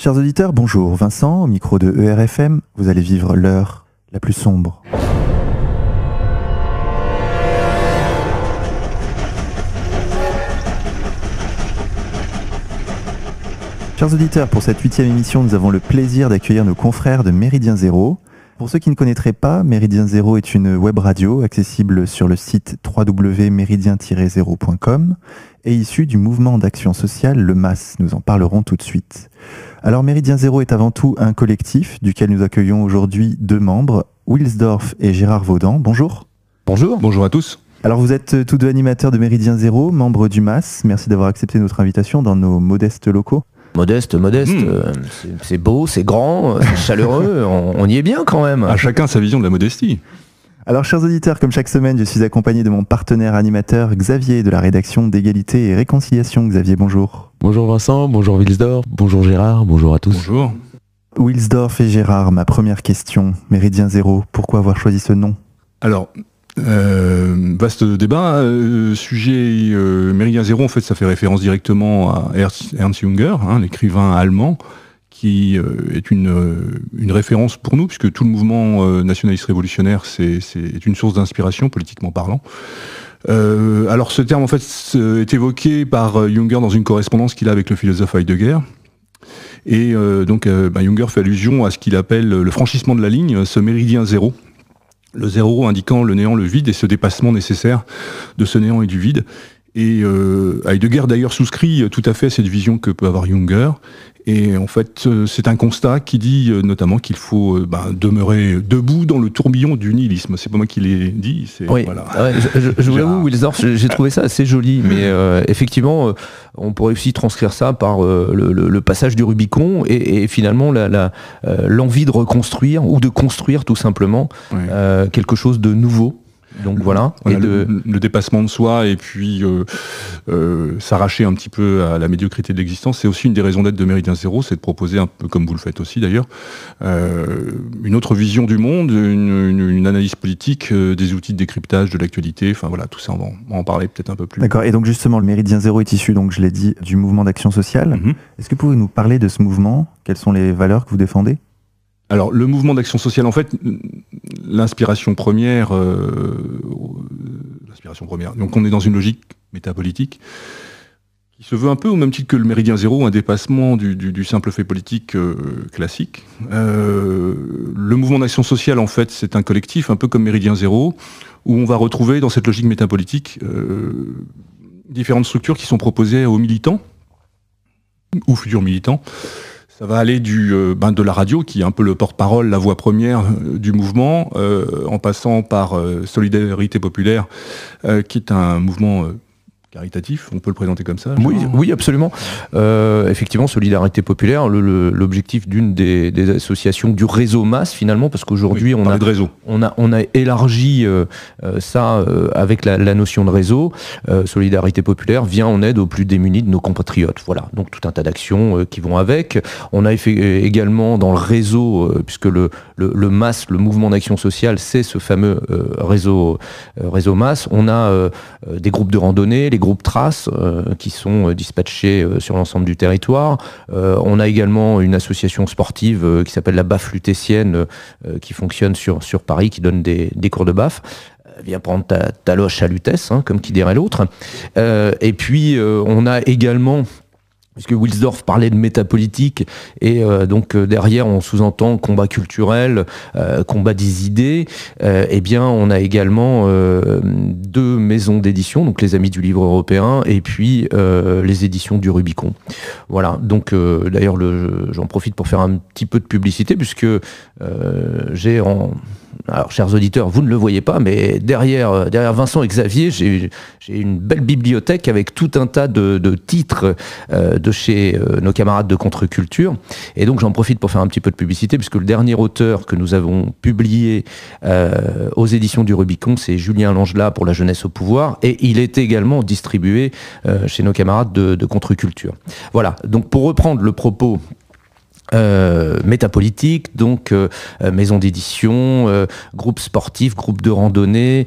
Chers auditeurs, bonjour. Vincent, au micro de ERFM, vous allez vivre l'heure la plus sombre. Chers auditeurs, pour cette huitième émission, nous avons le plaisir d'accueillir nos confrères de Méridien Zéro. Pour ceux qui ne connaîtraient pas, Méridien Zéro est une web radio accessible sur le site www.méridien-zéro.com et issue du mouvement d'action sociale Le MAS. Nous en parlerons tout de suite. Alors Méridien Zéro est avant tout un collectif duquel nous accueillons aujourd'hui deux membres, Wilsdorf et Gérard Vaudan. Bonjour. Bonjour. Bonjour à tous. Alors vous êtes tous deux animateurs de Méridien Zéro, membres du MAS. Merci d'avoir accepté notre invitation dans nos modestes locaux. Modeste, modeste, hmm. euh, c'est beau, c'est grand, c'est chaleureux, on, y est bien quand même. À chacun sa vision de la modestie. Alors, chers auditeurs, comme chaque semaine, je suis accompagné de mon partenaire animateur Xavier de la rédaction d'égalité et réconciliation. Xavier, bonjour. Bonjour Vincent, bonjour Wilsdorf, bonjour Gérard, bonjour à tous. Bonjour. Wilsdorf et Gérard, ma première question. Méridien Zéro, pourquoi avoir choisi ce nom? Alors, euh, vaste débat. Euh, sujet euh, Méridien Zéro, en fait, ça fait référence directement à Ernst, Junger, hein, l'écrivain allemand, qui est une, une référence pour nous, puisque tout le mouvement nationaliste révolutionnaire c'est, est une source d'inspiration, politiquement parlant. Alors ce terme, en fait, est évoqué par Junger dans une correspondance qu'il a avec le philosophe Heidegger. Et donc, bah, Junger fait allusion à ce qu'il appelle le franchissement de la ligne, ce méridien zéro, le zéro indiquant le néant, le vide et ce dépassement nécessaire de ce néant et du vide. Et euh, Heidegger d'ailleurs souscrit tout à fait à cette vision que peut avoir Junger. Et en fait, euh, c'est un constat qui dit euh, notamment qu'il faut euh, ben, demeurer debout dans le tourbillon du nihilisme. C'est pas moi qui l'ai dit. Oui. Voilà. Je, vous avoue, Wilsdorf, j'ai trouvé ça assez joli, mais effectivement, on pourrait aussi transcrire ça par le, passage du Rubicon et, finalement l'envie de reconstruire ou de construire tout simplement quelque chose de nouveau donc voilà. le, dépassement de soi et puis euh, euh, s'arracher un petit peu à la médiocrité de l'existence, c'est aussi une des raisons d'être de Méridien Zéro, c'est de proposer un peu comme vous le faites aussi d'ailleurs, euh, une autre vision du monde, une, analyse politique, des outils de décryptage de l'actualité, enfin voilà, tout ça, on va en, parler peut-être un peu plus. D'accord, et donc justement, le Méridien Zéro est issu, donc je l'ai dit, du mouvement d'action sociale. Mhm. Est-ce que vous pouvez nous parler de ce mouvement? Quelles sont les valeurs que vous défendez? Alors, le mouvement d'action sociale, en fait, l'inspiration première, euh, l'inspiration première. Donc, on est dans une logique métapolitique qui se veut un peu au même titre que le méridien zéro, un dépassement du, simple fait politique euh, classique. Euh, le mouvement d'action sociale, en fait, c'est un collectif, un peu comme méridien zéro, où on va retrouver dans cette logique métapolitique différentes structures qui sont proposées aux militants ou futurs militants ça va aller euh, ben, de la radio, qui est un peu le porte-parole, la voix première euh, du mouvement, euh, en passant par Solidarité Populaire, qui est un mouvement caritatif, on peut le présenter comme ça Oui, oui absolument. Euh, effectivement, Solidarité Populaire, l'objectif d'une des, associations du réseau masse finalement, parce qu'aujourd'hui on, a, on, a, on a élargi euh, euh, ça avec la, notion de réseau. Solidarité Populaire vient en aide aux plus démunis de nos compatriotes. Voilà, donc tout un tas d'actions qui vont avec. On a également dans le réseau, puisque le, le, le MAS, le mouvement d'action sociale, c'est ce fameux réseau, réseau MAS, on a des groupes de randonnée, les groupes Traces euh, qui sont euh, dispatchés euh, sur l'ensemble du territoire. on a également une association sportive qui s'appelle la BAF lutétienne qui fonctionne sur, sur Paris, qui donne des, cours de BAF viens prendre ta, ta loche à Lutèce, hein, comme qui dirait l'autre. et puis, on a également puisque Wilsdorf parlait de métapolitique et euh, donc euh, derrière on sous-entend combat culturel, euh, combat des idées, eh bien on a également deux maisons d'édition, donc les Amis du Livre Européen et puis les éditions du Rubicon. Voilà, donc d'ailleurs j'en profite pour faire un petit peu de publicité puisque j'ai en alors, chers auditeurs, vous ne le voyez pas, mais derrière, euh, Vincent et Xavier, j'ai une belle bibliothèque avec tout un tas de, titres euh, de chez euh, nos camarades de contre-culture. Et donc, j'en profite pour faire un petit peu de publicité, puisque le dernier auteur que nous avons publié aux éditions du Rubicon, c'est Julien Langelat pour La jeunesse au pouvoir, et il est également distribué chez nos camarades de, de contre-culture. Voilà, donc pour reprendre le propos euh, métapolitique, donc euh, euh, maison d'édition, groupe sportif, groupe de randonnée,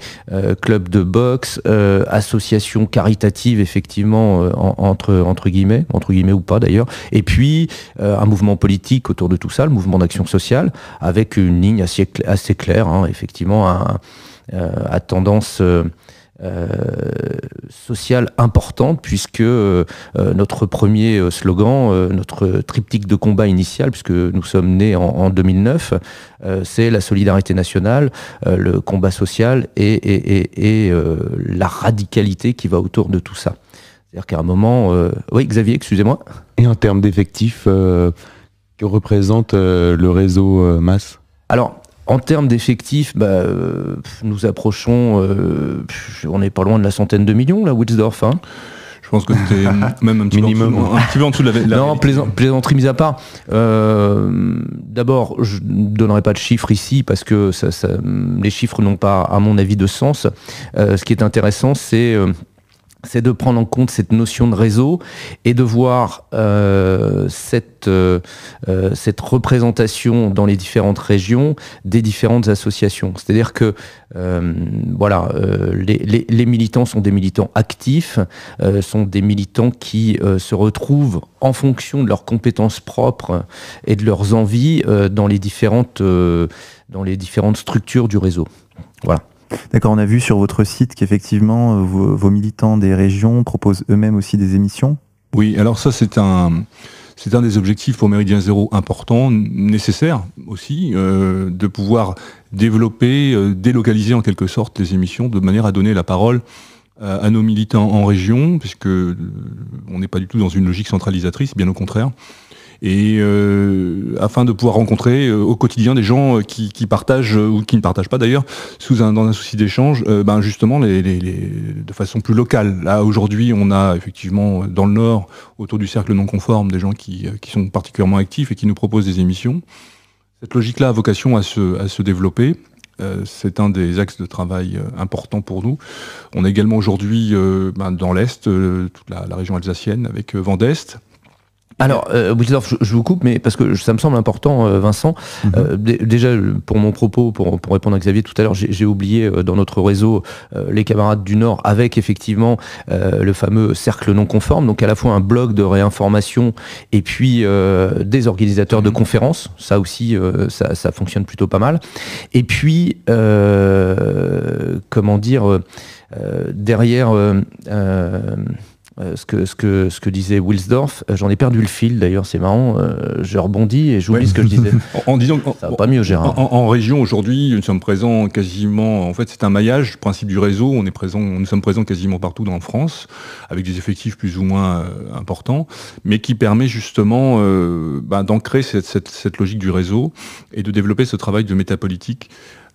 club de boxe, association caritative effectivement entre entre guillemets, entre guillemets ou pas d'ailleurs, et puis un mouvement politique autour de tout ça, le mouvement d'action sociale, avec une ligne assez, assez claire, hein, effectivement, à tendance euh, sociale importante puisque euh, euh, notre premier slogan, notre triptyque de combat initial, puisque nous sommes nés en, 2009, c'est la solidarité nationale, le combat social et, et, la radicalité qui va autour de tout ça. C'est-à-dire qu'à un moment... Oui, Xavier, excusez-moi. Et en termes d'effectifs, que représente le réseau masse? Alors, en termes d'effectifs, bah, euh, nous approchons, euh, on n'est pas loin de la centaine de millions, là, Wilsdorf. Hein. Je pense que c'était même un petit, Minimum. Peu un petit peu en dessous de la, Non, plaisanterie mise à part. Euh, d'abord, je ne donnerai pas de chiffres ici parce que ça, les chiffres n'ont pas, à mon avis, de sens. ce qui est intéressant, c'est c'est de prendre en compte cette notion de réseau et de voir euh, cette, euh, euh, cette représentation dans les différentes régions des différentes associations. C'est-à-dire que voilà, les, les, militants sont des militants actifs, sont des militants qui se retrouvent en fonction de leurs compétences propres et de leurs envies dans, les différentes, dans les différentes structures du réseau. Voilà. D'accord, on a vu sur votre site qu'effectivement euh, vos, militants des régions proposent eux-mêmes aussi des émissions. Oui, alors ça c'est un des objectifs pour Méridien Zéro important, nécessaire aussi, euh, de pouvoir développer, euh, délocaliser en quelque sorte les émissions de manière à donner la parole à nos militants en région, puisque on n'est pas du tout dans une logique centralisatrice, bien au contraire et euh, afin de pouvoir rencontrer euh, au quotidien des gens euh, qui, partagent ou qui ne partagent pas d'ailleurs, sous un, dans un souci d'échange, ben justement les, de façon plus locale. Là aujourd'hui, on a effectivement dans le Nord, autour du cercle non conforme, des gens qui, qui sont particulièrement actifs et qui nous proposent des émissions. Cette logique-là a vocation à se, à se développer. c'est un des axes de travail importants pour nous. On est également aujourd'hui ben, dans l'Est, toute la, la, région alsacienne, avec Vendeste, alors, euh, je, vous coupe, mais parce que ça me semble important, euh, Vincent. Mhm. Euh, déjà, pour mon propos, pour, répondre à Xavier tout à l'heure, j'ai oublié euh, dans notre réseau les camarades du Nord avec effectivement le fameux cercle non conforme, donc à la fois un blog de réinformation et puis des organisateurs de mhm. conférences. Ça aussi, ça, ça, fonctionne plutôt pas mal. Et puis, comment dire, derrière euh, ce, que, ce, que, ce que disait Wilsdorf. Euh, j'en ai perdu le fil d'ailleurs, c'est marrant. Euh, je rebondis et j'oublie ce que je disais. en, disant, ça va pas mieux, Gérard. En, région aujourd'hui, nous sommes présents quasiment. En fait, c'est un maillage, le principe du réseau. On est présent, nous sommes présents quasiment partout dans France, avec des effectifs plus ou moins importants, mais qui permet justement bah, d'ancrer cette, cette, cette logique du réseau et de développer ce travail de métapolitique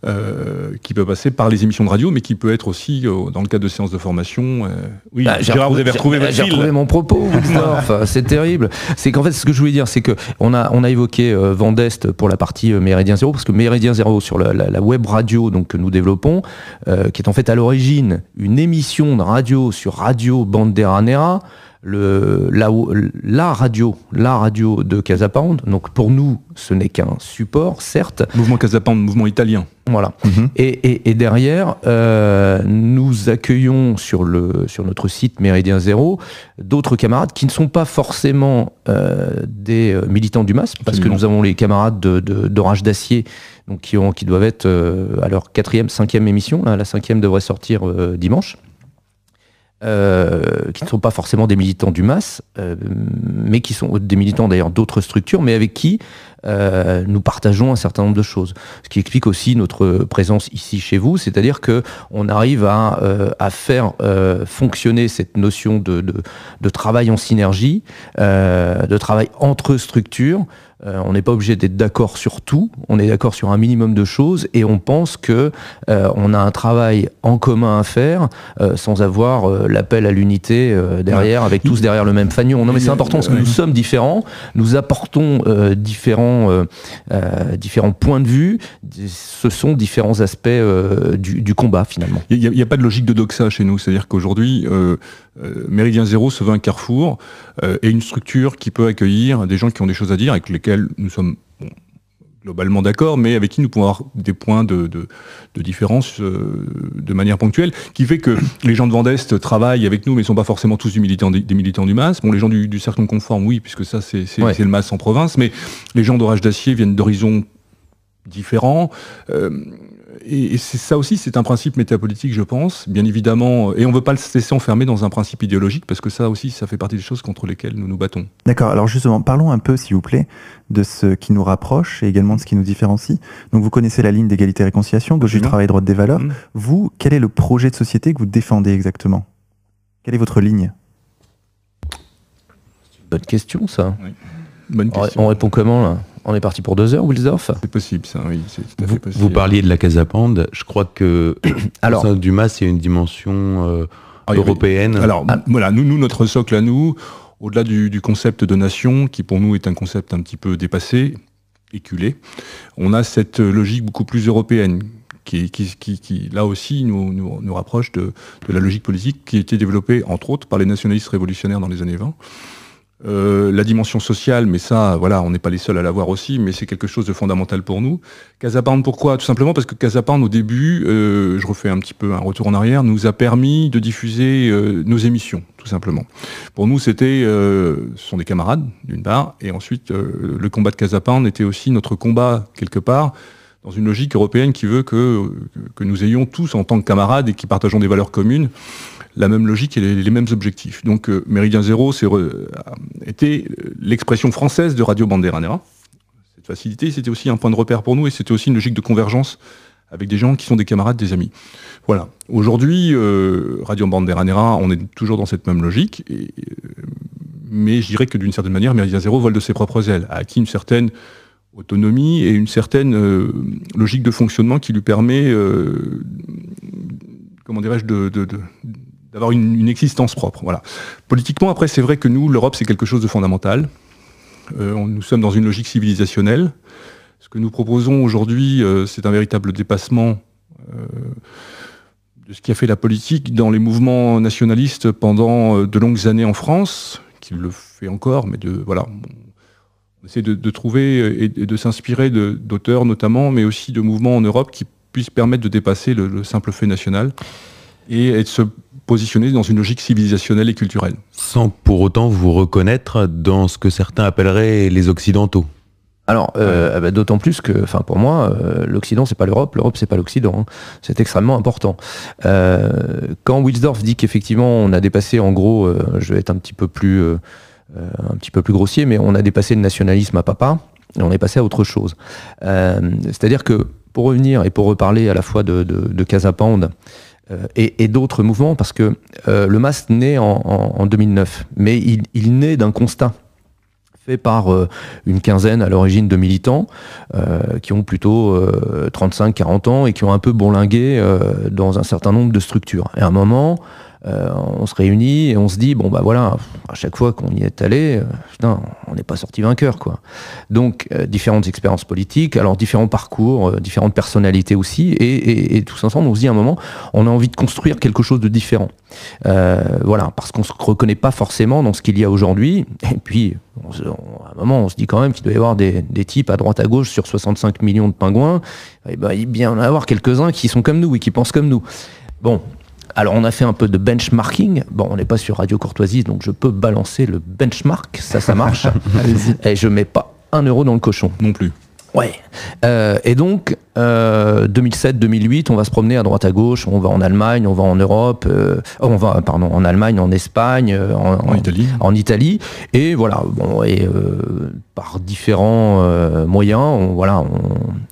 euh, qui peut passer par les émissions de radio, mais qui peut être aussi euh, dans le cadre de séances de formation. Euh, oui, bah, Gérard, vous avez retrouvé votre J'ai retrouvé mon propos, c'est terrible. C'est qu'en fait, ce que je voulais dire, c'est que on a, on a évoqué Vendeste pour la partie Méridien Zéro, parce que Méridien Zéro sur la, web radio donc, que nous développons, qui est en fait à l'origine une émission de radio sur Radio Bandera Nera, le, la, la, radio, la radio de Casapound. Donc pour nous, ce n'est qu'un support, certes. Mouvement Casapound, mouvement italien. Voilà. Mhm. et, et, derrière, euh, nous accueillons sur, le, sur notre site Méridien Zéro d'autres camarades qui ne sont pas forcément euh, des euh, militants du MAS, parce que nous avons les camarades d'Orage de, d'Acier donc qui, ont, qui doivent être à leur quatrième, cinquième émission. la cinquième devrait sortir dimanche. Euh, qui ne sont pas forcément des militants du MAS, euh, mais qui sont des militants d'ailleurs d'autres structures, mais avec qui euh, nous partageons un certain nombre de choses. Ce qui explique aussi notre présence ici chez vous, c'est-à-dire que on arrive à, à faire fonctionner cette notion de, de, de travail en synergie, de travail entre structures, euh, on n'est pas obligé d'être d'accord sur tout, on est d'accord sur un minimum de choses et on pense que euh, on a un travail en commun à faire euh, sans avoir l'appel à l'unité derrière, avec tous derrière le même fanion. Non mais c'est important parce que nous sommes différents, nous apportons différents, différents points de vue, ce sont différents aspects du, combat finalement. Il n'y a, pas de logique de doxa chez nous, c'est-à-dire qu'aujourd'hui, Méridien Zéro se veut un carrefour et une structure qui peut accueillir des gens qui ont des choses à dire, avec lesquels nous sommes globalement d'accord, mais avec qui nous pouvons avoir des points de, différence euh, de manière ponctuelle, qui fait que les gens de Vendeste travaillent avec nous, mais ne sont pas forcément tous des militants, des, militants du MAS. Bon, les gens du, cercle conforme, oui, puisque ça, c'est le MAS en province, mais les gens d'Orage d'Acier viennent d'horizons différents. Euh, et, c'est ça aussi, c'est un principe métapolitique, je pense, bien évidemment. Et on ne veut pas le laisser enfermer dans un principe idéologique, parce que ça aussi, ça fait partie des choses contre lesquelles nous nous battons. D'accord. Alors justement, parlons un peu, s'il vous plaît, de ce qui nous rapproche et également de ce qui nous différencie. Donc vous connaissez la ligne d'égalité et réconciliation, gauche du travail, droite des valeurs. Mmh. Vous, quel est le projet de société que vous défendez exactement? Quelle est votre ligne? Bonne question, ça. Bonne question. On répond comment là? On est parti pour deux heures, Wilsdorf? C'est possible, ça, oui. Vous, vous, parliez de la Casapande. Je crois que Alors, au sein du MAS, il y a une dimension euh, ah, européenne. Alors, ah. voilà, nous, nous, notre socle à nous, au-delà du, concept de nation, qui pour nous est un concept un petit peu dépassé, éculé, on a cette logique beaucoup plus européenne. Qui, qui, là aussi nous, nous, rapproche de, de, la logique politique qui a été développée entre autres par les nationalistes révolutionnaires dans les années 20 euh, la dimension sociale, mais ça, voilà, on n'est pas les seuls à l'avoir aussi, mais c'est quelque chose de fondamental pour nous. Casapound, pourquoi? Tout simplement parce que Casapound, au début, euh, je refais un petit peu un retour en arrière, nous a permis de diffuser euh, nos émissions, tout simplement. Pour nous, c'était, ce sont des camarades, d'une part, et ensuite, le combat de Casapound était aussi notre combat, quelque part, dans une logique européenne qui veut que, nous ayons tous, en tant que camarades et qui partageons des valeurs communes, la même logique et les, mêmes objectifs. Donc euh, Méridien Zéro était l'expression française de Radio Banderanera. Cette facilité, c'était aussi un point de repère pour nous et c'était aussi une logique de convergence avec des gens qui sont des camarades, des amis. Voilà. Aujourd'hui, euh, Radio Banderanera, on est toujours dans cette même logique, euh, mais je dirais que d'une certaine manière, Méridien Zéro vole de ses propres ailes, a acquis une certaine autonomie et une certaine logique de fonctionnement qui lui permet, comment dirais-je, de, d'avoir une, existence propre. Voilà. Politiquement, après, c'est vrai que nous, l'Europe, c'est quelque chose de fondamental. Euh, nous sommes dans une logique civilisationnelle. Ce que nous proposons aujourd'hui, euh, c'est un véritable dépassement euh, de ce qui a fait la politique dans les mouvements nationalistes pendant de longues années en France, qui le fait encore, mais de voilà. Essaie de, trouver et de s'inspirer d'auteurs notamment, mais aussi de mouvements en Europe qui puissent permettre de dépasser le, le simple fait national et, et de se positionner dans une logique civilisationnelle et culturelle. Sans pour autant vous reconnaître dans ce que certains appelleraient les Occidentaux. Alors, euh, ah bah, d'autant plus que, enfin, pour moi, euh, l'Occident c'est pas l'Europe, l'Europe c'est pas l'Occident. Hein. C'est extrêmement important. Euh, quand Wilsdorf dit qu'effectivement on a dépassé, en gros, je vais être un petit peu plus, un petit peu plus grossier, mais on a dépassé le nationalisme à papa et on est passé à autre chose. C'est-à-dire que pour revenir et pour reparler à la fois de, de, euh, et, d'autres mouvements, parce que euh, le MAS naît en, 2009, mais il, naît d'un constat fait par euh, une quinzaine à l'origine de militants qui ont plutôt 35-40 ans et qui ont un peu bourlingué dans un certain nombre de structures. Et à un moment, euh, on se réunit et on se dit bon bah voilà, à chaque fois qu'on y est allé, euh, on n'est pas sorti vainqueur quoi. Donc euh, différentes expériences politiques, alors différents parcours, différentes personnalités aussi, et, tous ensemble on se dit à un moment, on a envie de construire quelque chose de différent. voilà, parce qu'on se reconnaît pas forcément dans ce qu'il y a aujourd'hui, et puis à un moment on se dit quand même qu'il doit y avoir des, types à droite à gauche sur 65 millions de pingouins, et ben, il bien en avoir quelques-uns qui sont comme nous et qui pensent comme nous. Bon, alors on a fait un peu de benchmarking. Bon, on n'est pas sur Radio Courtoisie, donc je peux balancer le benchmark. Ça, ça marche. et je mets pas un euro dans le cochon. Non plus. Ouais. Euh, et donc, 2007-2008, euh, on va se promener à droite à gauche, on va en Allemagne, on va en Europe, euh, on va, pardon, en Allemagne, en Espagne, en, Italie. En Italie. Et voilà, bon, et par différents moyens, on, voilà,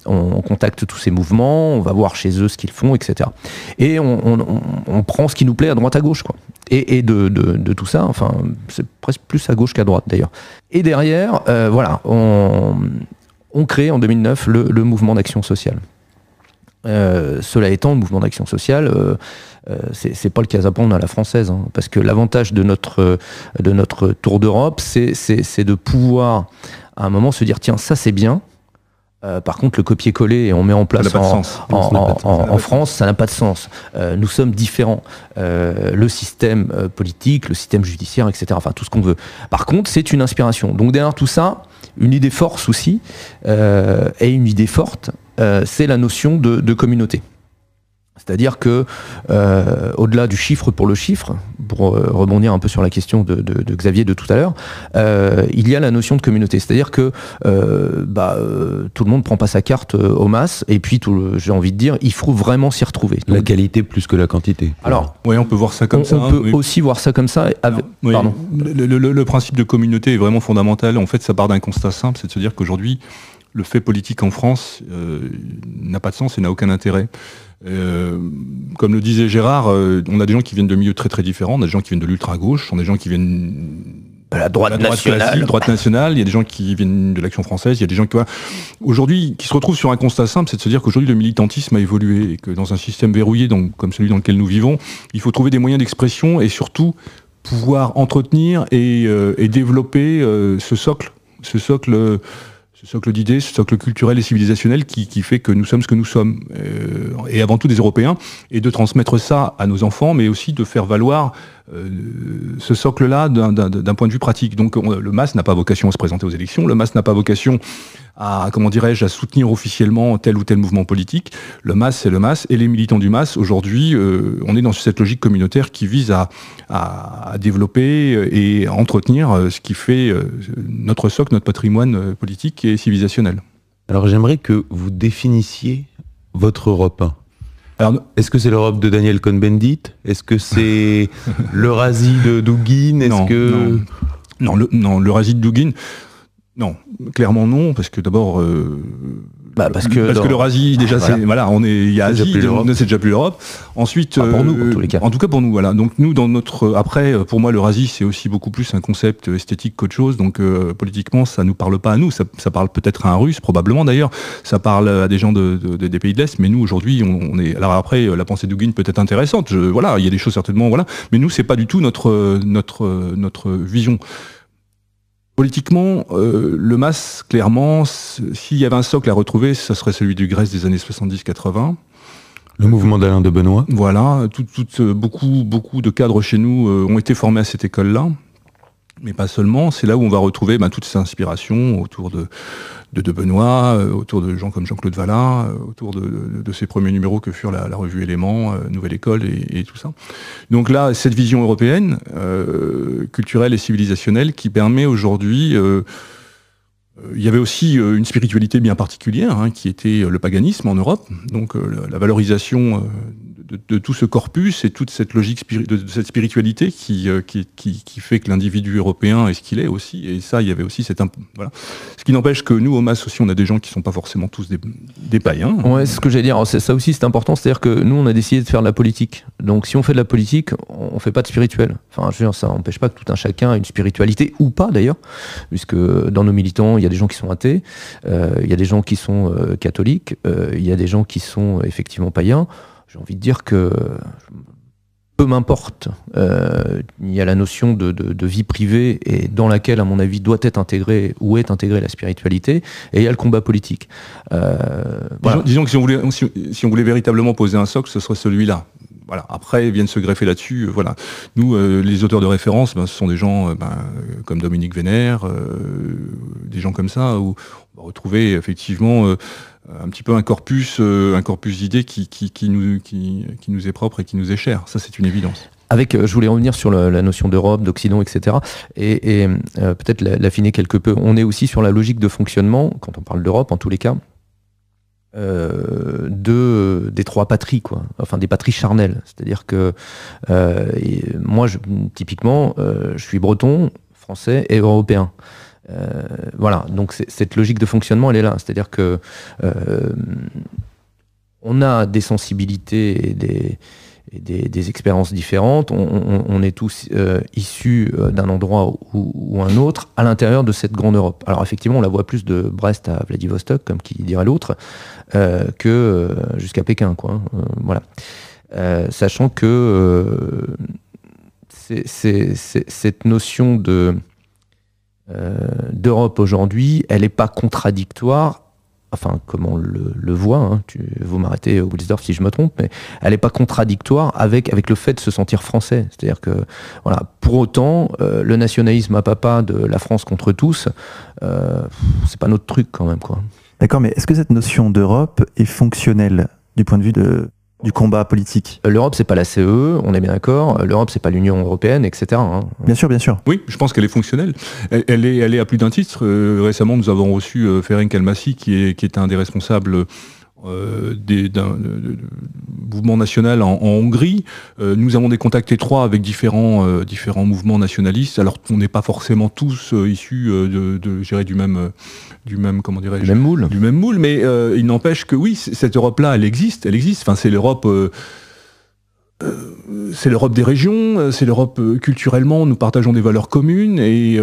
on, contacte tous ces mouvements, on va voir chez eux ce qu'ils font, etc. Et on, prend ce qui nous plaît à droite à gauche, quoi. Et, de, de, tout ça, enfin, c'est presque plus à gauche qu'à droite d'ailleurs. Et derrière, voilà, on, on crée en 2009 le, mouvement d'action sociale. Euh, cela étant, le mouvement d'action sociale, euh, euh, c'est pas le casapon à la française, hein, parce que l'avantage de notre, de notre tour d'Europe, c'est de pouvoir à un moment se dire tiens, ça c'est bien. par contre, le copier-coller et on met en place en, France, ça n'a pas de sens. nous sommes différents. le système politique, le système judiciaire, etc. Enfin, tout ce qu'on veut. Par contre, c'est une inspiration. Donc derrière tout ça, une idée force aussi, et une idée forte, c'est la notion de communauté. C'est-à-dire que, euh, au-delà du chiffre pour le chiffre, pour euh, rebondir un peu sur la question de, Xavier de tout à l'heure, euh, il y a la notion de communauté. C'est-à-dire que bah, tout le monde prend pas sa carte au masse, et puis j'ai envie de dire, il faut vraiment s'y retrouver. la qualité plus que la quantité. Alors, oui, on peut voir ça comme ça. On peut aussi voir ça comme ça. Pardon. Le, principe de communauté est vraiment fondamental. En fait, ça part d'un constat simple, c'est de se dire qu'aujourd'hui, le fait politique en France n'a pas de sens et n'a aucun intérêt. Euh, comme le disait Gérard, euh, on a des gens qui viennent de milieux très très différents. On a des gens qui viennent de l'ultra-gauche, on a des gens qui viennent de la droite, nationale. droite nationale. Il y a des gens qui viennent de l'action française. Il y a des gens qui, aujourd'hui, qui se retrouvent sur un constat simple, c'est de se dire qu'aujourd'hui le militantisme a évolué et que dans un système verrouillé, donc, comme celui dans lequel nous vivons, il faut trouver des moyens d'expression et surtout pouvoir entretenir et, euh, développer ce socle, ce socle ce socle d'idées, ce socle culturel et civilisationnel qui, fait que nous sommes ce que nous sommes, euh, et avant tout des Européens, et de transmettre ça à nos enfants, mais aussi de faire valoir euh, ce socle-là d'un point de vue pratique. Donc le MAS n'a pas vocation à se présenter aux élections, le MAS n'a pas vocation à, comment dirais-je, à soutenir officiellement tel ou tel mouvement politique. Le MAS, c'est le MAS, et les militants du MAS, aujourd'hui, euh, on est dans cette logique communautaire qui vise à, à, développer et à entretenir euh, ce qui fait notre socle, notre patrimoine politique et civilisationnel. Alors j'aimerais que vous définissiez votre Europe. Est-ce que c'est l'Europe de Daniel Cohn-Bendit? Est-ce que c'est l'Eurasie de Dugin Est-ce que non, le, non, l'Eurasie de Dugin, non, clairement non, parce que d'abord, euh, bah, parce que parce que l'Eurasie déjà c'est voilà on est il y a Asie c'est déjà plus l'Europe. Ensuite pour nous en tous les cas. en tout cas pour nous voilà. Donc nous dans notre après pour moi l'Eurasie c'est aussi beaucoup plus un concept esthétique qu'autre chose. Donc euh, politiquement ça nous parle pas à nous. Ça, ça parle peut-être à un russe probablement d'ailleurs. Ça parle à des gens de, de, des pays de l'est. Mais nous aujourd'hui on, est alors après la pensée d'Ugin peut être intéressante. Je, voilà il y a des choses certainement voilà. Mais nous c'est pas du tout notre notre notre vision Politiquement, euh, le MAS, clairement, s'il y avait un socle à retrouver, ce serait celui du Grèce des années 70-80. Le mouvement d'Alain de Benoît. Voilà, tout, beaucoup, beaucoup de cadres chez nous euh, ont été formés à cette école-là mais pas seulement. C'est là où on va retrouver ben, toutes ces inspirations autour de, de, Benoît, euh, autour de gens comme Jean-Claude Vallin, euh, autour de, ces premiers numéros que furent la, revue Éléments, euh, Nouvelle École et, tout ça. Donc là, cette vision européenne, culturelle et civilisationnelle, qui permet aujourd'hui il y avait aussi une spiritualité bien particulière, hein, qui était le paganisme en Europe, donc la valorisation de, tout ce corpus et toute cette logique de, cette spiritualité euh, qui, qui, fait que l'individu européen est ce qu'il est aussi. Et ça, il y avait aussi cette voilà. Ce qui n'empêche que nous, au MAS aussi, on a des gens qui sont pas forcément tous des, païens. Ouais, c'est ce que j'allais dire. Ça aussi, c'est important. C'est-à-dire que nous, on a décidé de faire de la politique. Donc, si on fait de la politique, on fait pas de spirituel. Enfin, je veux dire, ça n'empêche pas que tout un chacun ait une spiritualité ou pas d'ailleurs, puisque dans nos militants, il y a des gens qui sont athées, euh, il y a des gens qui sont euh, catholiques, il y a des gens qui sont effectivement païens j'ai envie de dire que peu m'importe, euh, il y a la notion de, vie privée et dans laquelle, à mon avis, doit être intégrée ou est intégrée la spiritualité, et il y a le combat politique. Euh, disons, que si on, voulait, si, on voulait véritablement poser un socle, ce serait celui-là. Voilà. Après, viennent se greffer là-dessus. Euh, voilà. Nous, les auteurs de référence, ben, ce sont des gens ben, comme Dominique Vénère, des gens comme ça, où on va retrouver effectivement un petit peu un corpus, euh, un corpus d'idées qui, qui, nous, qui, nous est propre et qui nous est cher. Ça, c'est une évidence. Avec, euh, je voulais revenir sur la notion d'Europe, d'Occident, etc. Et, euh, peut-être l'affiner quelque peu. On est aussi sur la logique de fonctionnement, quand on parle d'Europe, en tous les cas, de, des trois patries, quoi. Enfin, des patries charnelles. C'est-à-dire que moi, typiquement, je suis breton, français et européen. Euh, voilà, donc cette logique de fonctionnement, elle est là. C'est-à-dire que euh, on a des sensibilités et des, expériences différentes. On, est tous euh, issus d'un endroit ou, un autre à l'intérieur de cette grande Europe. Alors effectivement, on la voit plus de Brest à Vladivostok, comme qui dirait l'autre, que jusqu'à Pékin, quoi. Hein, voilà. sachant que cette notion de d'Europe aujourd'hui, elle n'est pas contradictoire enfin comme on le, voit, hein, tu, vous m'arrêtez Wilsdorf si je me trompe, mais elle n'est pas contradictoire avec, avec le fait de se sentir français. C'est-à-dire que, voilà, pour autant, euh, le nationalisme à papa de la France contre tous, euh, c'est pas notre truc quand même. quoi. D'accord, mais est-ce que cette notion d'Europe est fonctionnelle du point de vue de, du combat politique. L'Europe, c'est pas la CE, on est bien d'accord. L'Europe, c'est pas l'Union européenne, etc. Hein. Bien sûr, bien sûr. Oui, je pense qu'elle est fonctionnelle. Elle, est, elle est à plus d'un titre. Euh, récemment, nous avons reçu euh, Ferenc Almassi, qui est, qui est un des responsables euh, d'un mouvement national en, Hongrie. Euh, nous avons des contacts étroits avec différents, euh, différents mouvements nationalistes. Alors on n'est pas forcément tous issus de, de du même, du même, comment dirais Du même moule. Du même moule, mais il n'empêche que oui, cette Europe-là, elle existe, elle existe. Enfin, c'est l'Europe c'est l'Europe des régions, euh, c'est l'Europe euh, culturellement, nous partageons des valeurs communes et,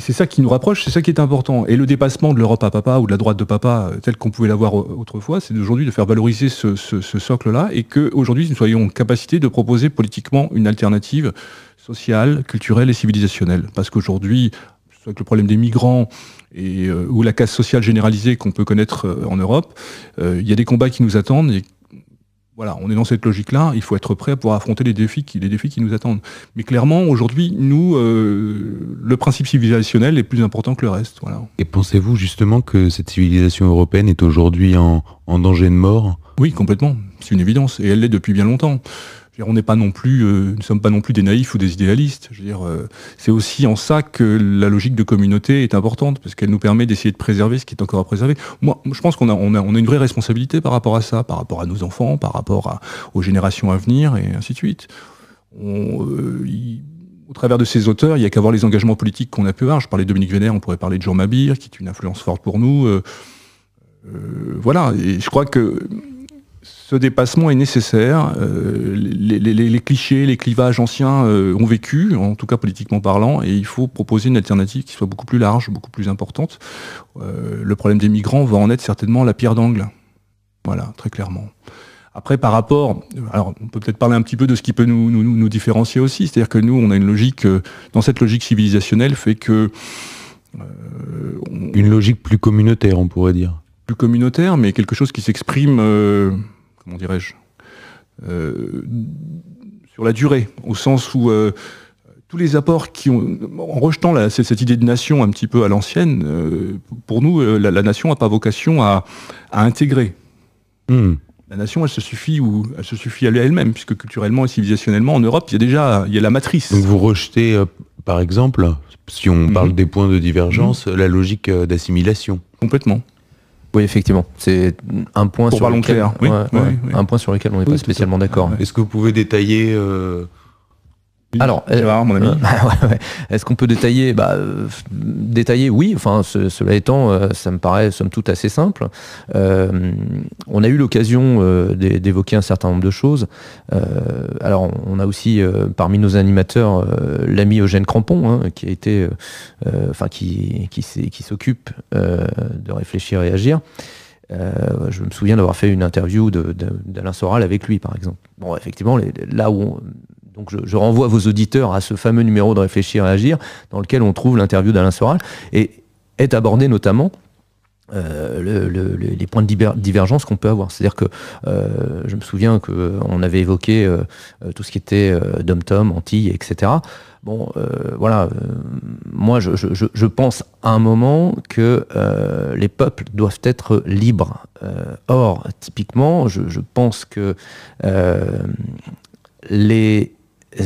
c'est ça qui nous rapproche, c'est ça qui est important. Et le dépassement de l'Europe à papa ou de la droite de papa, tel qu'on pouvait l'avoir autrefois, c'est aujourd'hui de faire valoriser ce, socle-là et qu'aujourd'hui nous soyons en capacité de proposer politiquement une alternative sociale, culturelle et civilisationnelle. Parce qu'aujourd'hui, avec le problème des migrants et, ou la casse sociale généralisée qu'on peut connaître en Europe, il y a des combats qui nous attendent voilà, on est dans cette logique-là, il faut être prêt à pouvoir affronter les défis qui, les défis qui nous attendent. Mais clairement, aujourd'hui, nous, euh, le principe civilisationnel est plus important que le reste. Voilà. Et pensez-vous justement que cette civilisation européenne est aujourd'hui en, en danger de mort? Oui, complètement. C'est une évidence. Et elle l'est depuis bien longtemps on n'est pas non plus, euh, sommes pas non plus des naïfs ou des idéalistes. Euh, c'est aussi en ça que la logique de communauté est importante parce qu'elle nous permet d'essayer de préserver ce qui est encore à préserver. Moi, je pense qu'on a, on a, on a une vraie responsabilité par rapport à ça, par rapport à nos enfants, par rapport aux générations à venir et ainsi de suite. Euh, au travers de ces auteurs, il n'y a qu'à voir les engagements politiques qu'on a pu avoir. Je parlais de Dominique Vénère, on pourrait parler de Jean Mabir, qui est une influence forte pour nous. voilà, et je crois que ce dépassement est nécessaire. Euh, les, clichés, les clivages anciens euh, ont vécu, en tout cas politiquement parlant, et il faut proposer une alternative qui soit beaucoup plus large, beaucoup plus importante. Euh, le problème des migrants va en être certainement la pierre d'angle. Voilà, très clairement. Après, par rapport, alors on peut peut-être parler un petit peu de ce qui peut nous, nous, différencier aussi, c'est-à-dire que nous, on a une logique, dans cette logique civilisationnelle, fait que... Une logique plus communautaire, on pourrait dire. Plus communautaire, mais quelque chose qui s'exprime comment dirais-je, euh, sur la durée, au sens où euh, tous les apports qui ont, en rejetant cette, idée de nation un petit peu à l'ancienne, euh, pour nous, la, nation n'a pas vocation à, intégrer. Hmm. La nation, elle se suffit ou elle se suffit à elle-même, puisque culturellement et civilisationnellement, en Europe, il y a déjà il y a la matrice. Donc vous rejetez, par exemple, si on parle mhm. des points de divergence, mhm. la logique d'assimilation. Complètement. Oui, effectivement. C'est un point sur lequel, oui, un point sur lequel on n'est pas spécialement d'accord. Est-ce que vous pouvez détailler euh, alors, euh, mon ami. Est-ce qu'on peut détailler? Bah, euh, Détailler, oui. Enfin, cela étant, euh, ça me paraît somme toute assez simple. on a eu l'occasion d'évoquer un certain nombre de choses. alors, on a aussi parmi nos animateurs l'ami Eugène Crampon, hein, qui a été, enfin, qui, qui, qui s'occupe de réfléchir et agir. je me souviens d'avoir fait une interview d'Alain Soral avec lui, par exemple. Bon, effectivement, là où on, donc je, renvoie vos auditeurs à ce fameux numéro de Réfléchir et Agir, dans lequel on trouve l'interview d'Alain Soral, et est abordé notamment euh, les points de divergence qu'on peut avoir. C'est-à-dire que euh, je me souviens qu'on avait évoqué euh, tout ce qui était dom-tom, Antilles, etc. Bon, voilà, moi je, pense à un moment que les peuples doivent être libres. or, typiquement, je, pense que les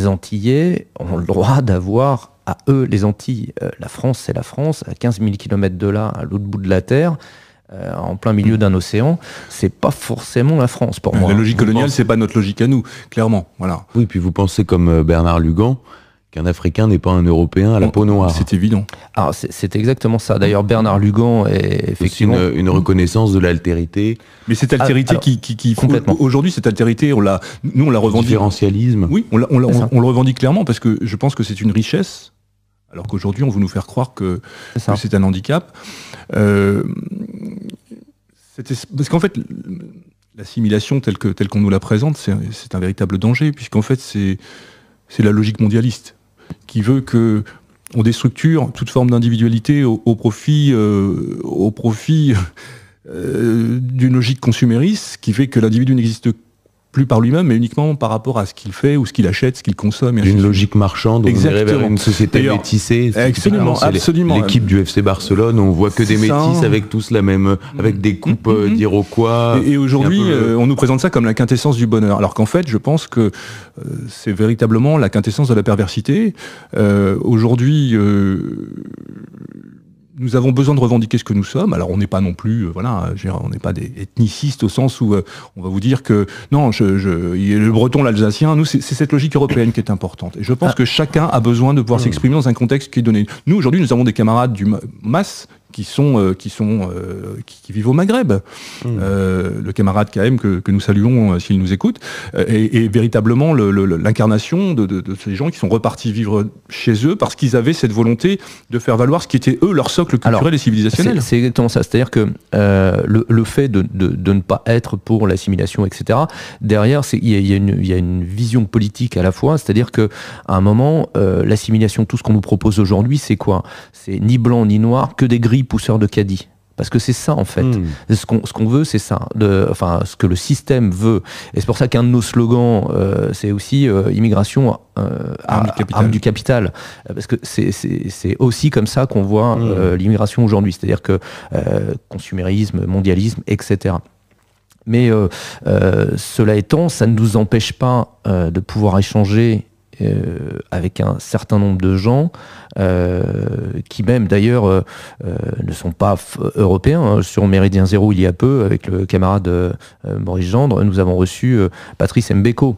Antillais ont le droit d'avoir à eux les Antilles. Euh, la France, c'est la France, à 15 000 km de là, à l'autre bout de la Terre. Euh, en plein milieu d'un océan, c'est pas forcément la France pour moi. La logique coloniale, c'est pas notre logique à nous, clairement. Voilà. Oui, puis vous pensez comme euh, Bernard Lugan, qu'un Africain n'est pas un Européen à la peau noire. C'est évident. Alors c'est exactement ça. D'ailleurs, Bernard Lugan est effectivement une, une, reconnaissance de l'altérité. Mais cette altérité qui, qui, aujourd'hui, cette altérité, on l'a, nous on la revendique. Différentialisme. Oui, on, on, le revendique clairement parce que je pense que c'est une richesse. Alors qu'aujourd'hui, on veut nous faire croire que c'est un handicap. Euh, parce qu'en fait, l'assimilation telle qu'on nous la présente, c'est un véritable danger, puisqu'en fait, c'est la logique mondialiste qui veut que on déstructure toute forme d'individualité au, profit, au profit d'une logique consumériste qui fait que l'individu n'existe plus par lui-même, mais uniquement par rapport à ce qu'il fait ou ce qu'il achète, ce qu'il consomme. Une logique marchande, on irait vers une société métissée. Absolument, absolument. L'équipe du FC Barcelone, on voit que des métis avec tous la même, avec des coupes mm-hmm. euh, d'Iroquois. Et, aujourd'hui, euh, on nous présente ça comme la quintessence du bonheur, alors qu'en fait, je pense que euh, c'est véritablement la quintessence de la perversité. aujourd'hui, nous avons besoin de revendiquer ce que nous sommes. Alors on n'est pas non plus, euh, voilà, on n'est pas des ethnicistes au sens où euh, on va vous dire que non, je, je le breton, l'alsacien, nous c'est cette logique européenne qui est importante. Et je pense ah. que chacun a besoin de pouvoir mmh. s'exprimer dans un contexte qui est donné. Nous aujourd'hui, nous avons des camarades du MAS qui sont, euh, qui, sont euh, qui, vivent au Maghreb. Hmm. Euh, le camarade KM que, que nous saluons s'il nous écoute, est, véritablement l'incarnation de, de, ces gens qui sont repartis vivre chez eux parce qu'ils avaient cette volonté de faire valoir ce qui était eux leur socle culturel et civilisationnel. C'est exactement ça. C'est-à-dire que le, le, fait de, de, ne pas être pour l'assimilation, etc. Derrière, il y, y, a une vision politique à la fois. C'est-à-dire que à un moment, l'assimilation, tout ce qu'on nous propose aujourd'hui, c'est quoi? C'est ni blanc ni noir, que des gris pousseur de caddie. Parce que c'est ça en fait. Hmm. Ce qu'on veut, c'est ça. De, enfin, ce que le système veut. Et c'est pour ça qu'un de nos slogans, euh, c'est aussi euh, immigration euh, arme, du capital. Parce que c'est aussi comme ça qu'on voit hmm. l'immigration aujourd'hui. C'est-à-dire que consumérisme, mondialisme, etc. Mais cela étant, ça ne nous empêche pas de pouvoir échanger avec un certain nombre de gens euh, qui même d'ailleurs euh, euh, ne sont pas européens. Hein. Sur Méridien Zéro, il y a peu, avec le camarade Maurice Gendre, nous avons reçu Patrice Mbeko.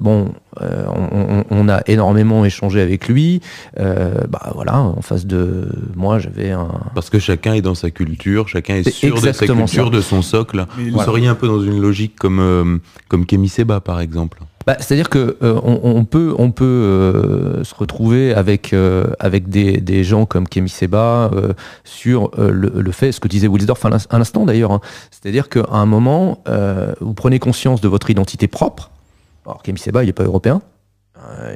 bon, on, a énormément échangé avec lui. bah voilà, en face de moi, j'avais un. Parce que chacun est dans sa culture, chacun est sûr de sa culture, de son socle. Vous seriez un peu dans une logique comme comme Kémy Seba, par exemple. Bah, c'est-à-dire que euh, peut, euh, se retrouver avec, euh, des, gens comme Kemi Seba sur le, fait, ce que disait Wilsdorf à l'instant d'ailleurs. Hein. C'est-à-dire qu'à un moment, vous prenez conscience de votre identité propre. Alors Kemi Seba, il n'est pas européen. à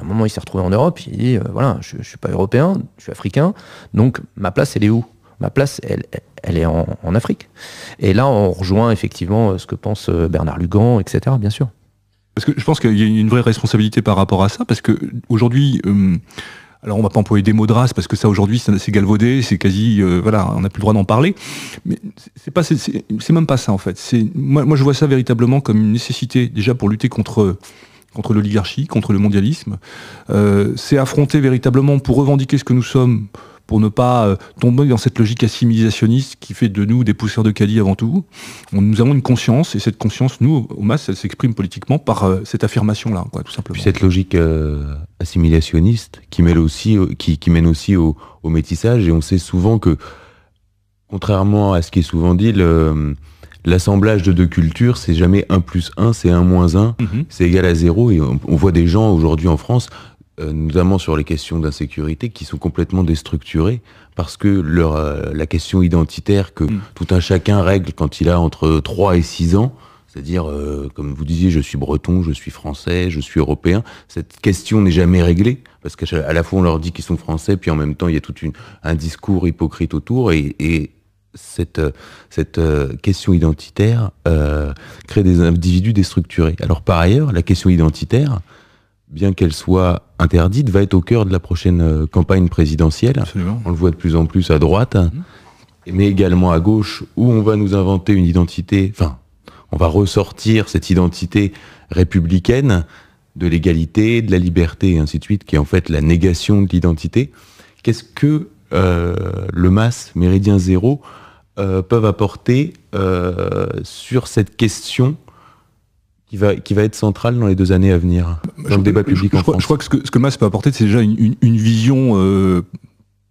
un moment, il s'est retrouvé en Europe. Il dit voilà, je, ne suis pas européen, je suis africain. Donc ma place, elle est où? Ma place, elle, elle est en, en Afrique. Et là, on rejoint effectivement ce que pense Bernard Lugan, etc. Bien sûr. Parce que je pense qu'il y a une vraie responsabilité par rapport à ça, parce que aujourd'hui, euh, alors on va pas employer des mots de race, parce que ça aujourd'hui c'est galvaudé, c'est quasi, euh, voilà, on n'a plus le droit d'en parler. Mais c'est pas, c'est même pas ça en fait. C'est moi, moi je vois ça véritablement comme une nécessité déjà pour lutter contre contre l'oligarchie, contre le mondialisme. Euh, c'est affronter véritablement pour revendiquer ce que nous sommes pour ne pas euh, tomber dans cette logique assimilationniste qui fait de nous des pousseurs de caddie avant tout. nous avons une conscience, et cette conscience, nous, au MAS, elle s'exprime politiquement par euh, cette affirmation-là, tout simplement. Puis cette logique euh, assimilationniste qui mène aussi, qui, mène aussi au, métissage, et on sait souvent que, contrairement à ce qui est souvent dit, l'assemblage de deux cultures, c'est jamais 1 plus 1, c'est 1 moins 1, mhm. c'est égal à 0. Et on, on voit des gens aujourd'hui en France notamment sur les questions d'insécurité, qui sont complètement déstructurées parce que leur, euh, la question identitaire que mm. tout un chacun règle quand il a entre 3 et 6 ans, c'est-à-dire, euh, comme vous disiez, je suis breton, je suis français, je suis européen. Cette question n'est jamais réglée parce qu'à la fois on leur dit qu'ils sont français, puis en même temps il y a tout un discours hypocrite autour et, et cette, cette question identitaire crée des individus déstructurés. Alors par ailleurs, la question identitaire, bien qu'elle soit interdite, va être au cœur de la prochaine euh, campagne présidentielle. On le voit de plus en plus à droite, mhm. mais également à gauche, où on va nous inventer une identité, enfin, on va ressortir cette identité républicaine de l'égalité, de la liberté, et ainsi de suite, qui est en fait la négation de l'identité. Qu'est-ce que euh, le MAS, Méridien Zéro, euh, peuvent apporter sur cette question qui va, qui va être centrale dans les deux années à venir dans le débat public en France Je crois que ce que, ce que Mas peut apporter, c'est déjà une, une, vision euh,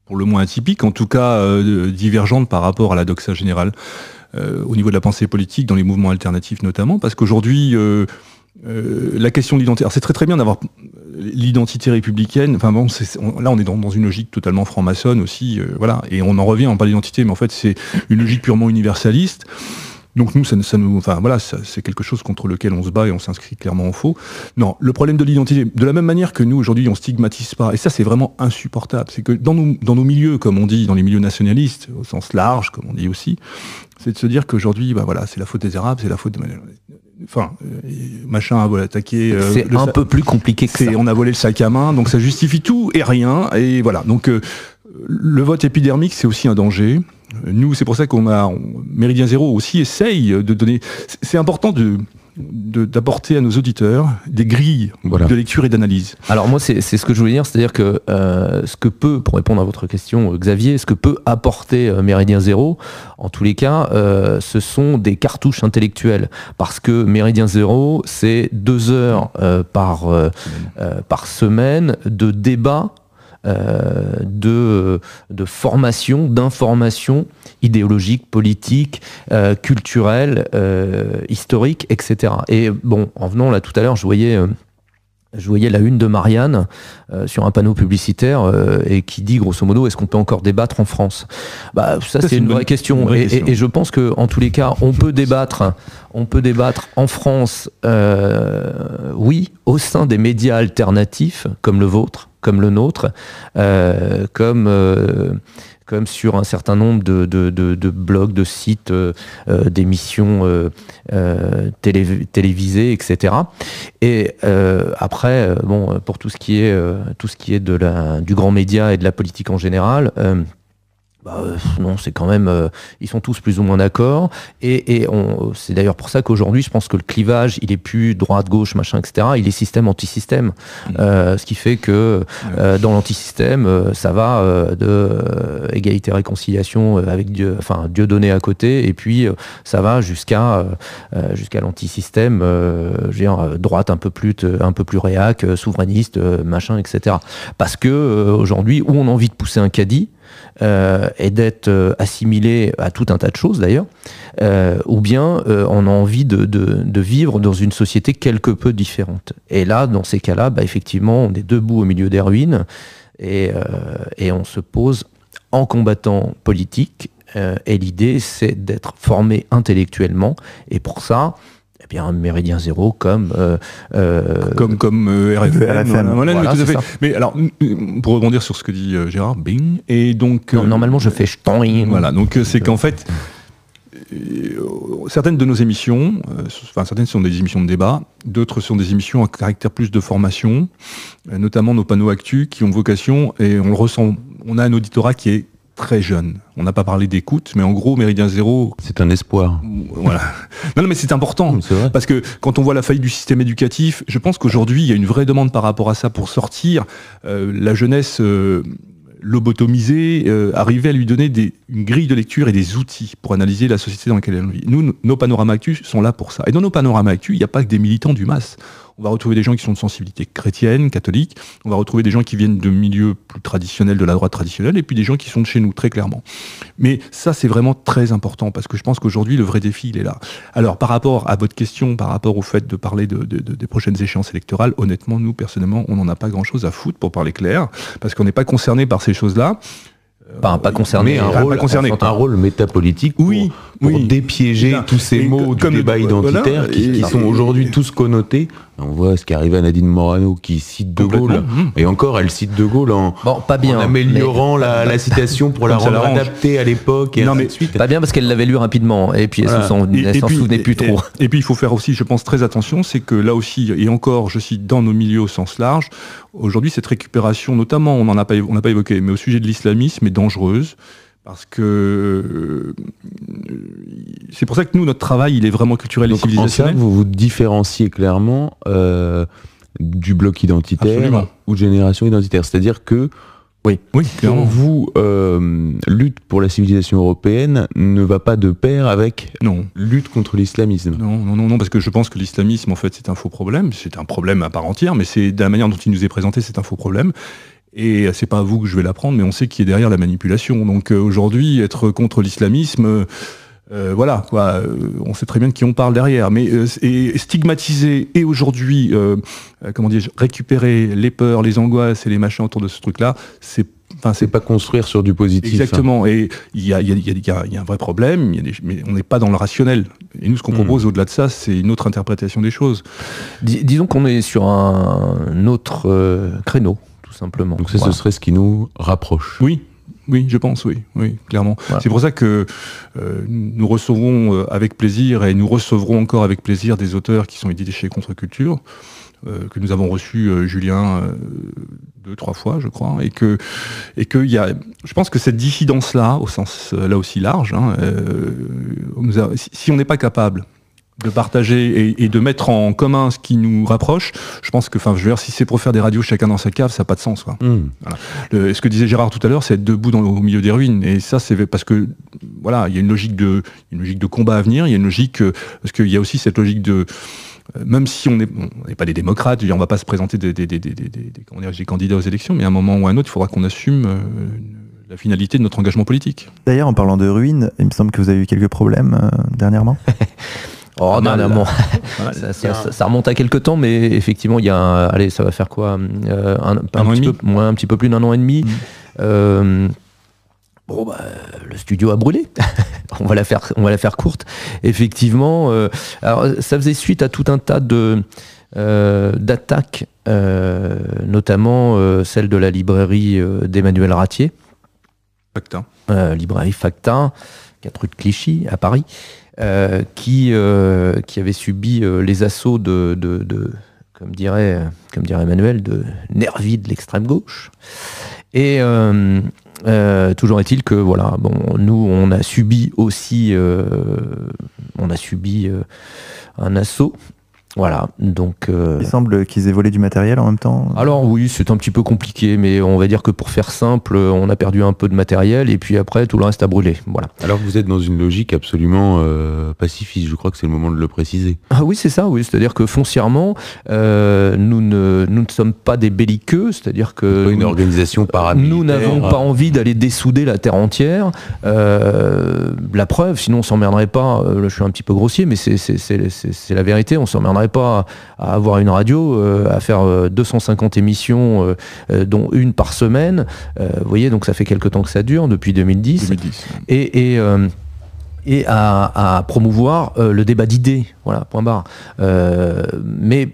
pour le moins atypique, en tout cas euh, divergente par rapport à la doxa générale euh, au niveau de la pensée politique, dans les mouvements alternatifs notamment, parce qu'aujourd'hui, la question de l'identité, c'est très très bien d'avoir l'identité républicaine. Enfin bon, là on est dans, dans, une logique totalement franc-maçonne aussi, voilà. Et on en revient, on parle d'identité, mais en fait c'est une logique purement universaliste donc nous, ça, nous, enfin voilà, c'est quelque chose contre lequel on se bat et on s'inscrit clairement en faux. Non, le problème de l'identité, de la même manière que nous aujourd'hui, on stigmatise pas, et ça c'est vraiment insupportable. C'est que dans nos, dans nos milieux, comme on dit, dans les milieux nationalistes, au sens large, comme on dit aussi, c'est de se dire qu'aujourd'hui, bah voilà, c'est la faute des Arabes, c'est la faute de enfin, euh, machin a volé attaquer. Euh, c'est un peu plus compliqué que ça. On a volé le sac à main, donc ça justifie tout et rien, et voilà. Donc euh, le vote épidermique, c'est aussi un danger. Nous, c'est pour ça qu'on a Méridien Zéro aussi essaye de donner. C'est important de d'apporter à nos auditeurs des grilles de lecture et d'analyse. Alors moi, c'est ce que je voulais dire, c'est-à-dire que euh, ce que peut, pour répondre à votre question, Xavier, ce que peut apporter euh, Méridien Zéro, en tous les cas, euh, ce sont des cartouches intellectuelles. Parce que Méridien Zéro, c'est deux heures par, par semaine de débat euh, de, de formation, d'information idéologique, politique, euh, culturelle, euh, historique, etc. Et bon, en venant là tout à l'heure, je voyais je voyais la une de Marianne sur un panneau publicitaire et qui dit grosso modo est-ce qu'on peut encore débattre en France? Bah, ça, c'est une, vraie, question. et, je pense que en tous les cas on peut débattre on peut débattre en France oui au sein des médias alternatifs comme le vôtre comme le nôtre, euh, comme euh, comme sur un certain nombre de, blogs, de sites, euh, d'émissions télévisées, etc. Et après, pour tout ce qui est du grand média et de la politique en général bah, euh, non, c'est quand même, euh, ils sont tous plus ou moins d'accord. Et, et c'est d'ailleurs pour ça qu'aujourd'hui, je pense que le clivage, il est plus droite, gauche, machin, etc. Il est système anti-système. Mmh. Euh, ce qui fait que dans l'anti-système, ça va de égalité réconciliation avec Dieu, enfin Dieu donné à côté, et puis ça va jusqu'à jusqu'à l'anti-système, droite un peu plus un peu plus réac, souverainiste, machin, etc. Parce que aujourd'hui, où on a envie de pousser un caddie, euh, et d'être euh, assimilé à tout un tas de choses d'ailleurs, euh, ou bien on a envie de, vivre dans une société quelque peu différente. Et là, dans ces cas-là, bah, effectivement, on est debout au milieu des ruines et, et on se pose en combattant politique. et l'idée, c'est d'être formé intellectuellement. Et pour ça, un méridien zéro comme euh, euh, comme comme euh, RFM. Mais alors pour rebondir sur ce que dit Gérard, bing et donc normalement je fais ch'toing. Voilà, donc c'est qu'en fait certaines de nos émissions, enfin certaines sont des émissions de débat, d'autres sont des émissions à caractère plus de formation, notamment nos panneaux actus qui ont vocation et on le ressent. On a un auditorat qui est très jeune. On n'a pas parlé d'écoute, mais en gros, Méridien Zéro... C'est un espoir. Voilà. non, non, mais c'est important. Parce que quand on voit la faillite du système éducatif, je pense qu'aujourd'hui, il y a une vraie demande par rapport à ça pour sortir euh, la jeunesse... Euh, lobotomisée, euh, arriver à lui donner des, une grille de lecture et des outils pour analyser la société dans laquelle elle vit. Nous, nos panoramas actus sont là pour ça. Et dans nos panoramas actus, il n'y a pas que des militants du MAS. On va retrouver des gens qui sont de sensibilité chrétienne, catholique. On va retrouver des gens qui viennent de milieux plus traditionnels, de la droite traditionnelle, et puis des gens qui sont de chez nous, très clairement. Mais ça, c'est vraiment très important, parce que je pense qu'aujourd'hui, le vrai défi, il est là. Alors, par rapport à votre question, par rapport au fait de parler de, des prochaines échéances électorales, honnêtement, nous, personnellement, on n'en a pas grand-chose à foutre, pour parler clair, parce qu'on n'est pas concerné par ces choses-là. Pas, pas concerné, un, rôle, concerné. un rôle métapolitique pour, oui, pour dépiéger tous ces mots du débat identitaire qui, sont aujourd'hui tous connotés on voit ce qui arrive à Nadine Morano qui cite De Gaulle. Mmh. Et encore, elle cite De Gaulle en, pas bien, améliorant la, citation pour la rendre adaptée à l'époque et non, mais, suite. Pas bien parce qu'elle l'avait lu rapidement et puis elle s'en souvenait plus trop. Et, puis il faut faire aussi, je pense, très attention, c'est que là aussi, et encore, je cite dans nos milieux au sens large, aujourd'hui cette récupération, notamment, on n'en a pas, on n'a pas évoqué, mais au sujet de l'islamisme est dangereuse parce que euh, c'est pour ça que nous, notre travail, il est vraiment culturel et civilisationnel. vous vous différenciez clairement euh, du bloc identitaire ou génération identitaire. C'est-à-dire que oui, vous, euh, lutte pour la civilisation européenne ne va pas de pair avec non. lutte contre l'islamisme. Non, non, non, non, parce que je pense que l'islamisme, en fait, c'est un faux problème. C'est un problème à part entière, mais c'est de la manière dont il nous est présenté, c'est un faux problème. Et c'est pas à vous que je vais l'apprendre, mais on sait qui est derrière la manipulation. Donc euh, aujourd'hui, être contre l'islamisme, euh, voilà, quoi, euh, on sait très bien de qui on parle derrière. Mais et stigmatiser et aujourd'hui, comment dire, récupérer les peurs, les angoisses et les machins autour de ce truc-là, c'est Enfin, c'est pas construire sur du positif. Exactement. Et il y a, un vrai problème, mais on n'est pas dans le rationnel. Et nous, ce qu'on hmm. propose au-delà de ça, c'est une autre interprétation des choses. disons qu'on est sur un autre euh, créneau, simplement. Donc ça, ce serait ce qui nous rapproche. Oui, oui, je pense, oui, oui, clairement. C'est pour ça que euh, nous recevrons euh, avec plaisir et nous recevrons encore avec plaisir des auteurs qui sont édités chez Contre-Culture, euh, que nous avons reçu Julien deux, trois fois, je crois, et que, et que y a, je pense que cette diffidence-là, au sens là aussi large, hein, si on n'est pas capable de partager et, de mettre en commun ce qui nous rapproche, je pense que, enfin, je veux dire, si c'est pour faire des radios chacun dans sa cave, ça n'a pas de sens. Quoi. Hmm. ce que disait Gérard tout à l'heure, c'est être debout dans, au milieu des ruines. Et ça, c'est parce que, voilà, il y a une logique de, une logique de combat à venir. Il y a une logique, euh, parce qu'il y a aussi cette logique de, euh, même si on n'est pas des démocrates, on ne va pas se présenter des, des, des, des, candidats aux élections, mais à un moment ou à un autre, il faudra qu'on assume euh, la finalité de notre engagement politique. D'ailleurs, en parlant de ruines, il me semble que vous avez eu quelques problèmes dernièrement. Oh, non, non, ça, remonte à quelques temps, mais effectivement, il y a allez, ça va faire quoi euh, un, petit peu, moins, un petit peu plus d'un an et demi. Mm. Euh, bon, bah, le studio a brûlé. on va la faire, on va la faire courte. Effectivement, euh, alors ça faisait suite à tout un tas de d'attaques, notamment celle de la librairie d'Emmanuel Ratier. Facta. librairie Facta, 4 rue de Clichy à Paris. Euh, qui, euh, qui avait subi euh, les assauts de, de, comme, dirait, comme dirait Emmanuel, de nervis de l'extrême gauche. Et toujours est-il que voilà, bon, nous on a subi aussi, on a subi un assaut voilà, donc. Euh, Il semble qu'ils aient volé du matériel en même temps. Alors oui, c'est un petit peu compliqué, mais on va dire que pour faire simple, on a perdu un peu de matériel et puis après tout le reste a brûlé. Voilà. Alors vous êtes dans une logique absolument euh, pacifiste. Je crois que c'est le moment de le préciser. Ah oui, c'est ça. Oui, c'est-à-dire que foncièrement, euh, nous ne nous ne sommes pas des belliqueux, c'est-à-dire que pas une organisation paramilitaire. Nous n'avons pas envie d'aller dessouder la terre entière. la preuve, sinon on s'emmerderait pas. je suis un petit peu grossier, mais c'est la vérité. On s'emmerderait pas à, avoir une radio, euh, à faire 250 euh, émissions, euh, dont une par semaine. vous voyez, donc ça fait quelques temps que ça dure, depuis 2010. Et, et à, promouvoir le débat d'idées. Voilà, point barre. mais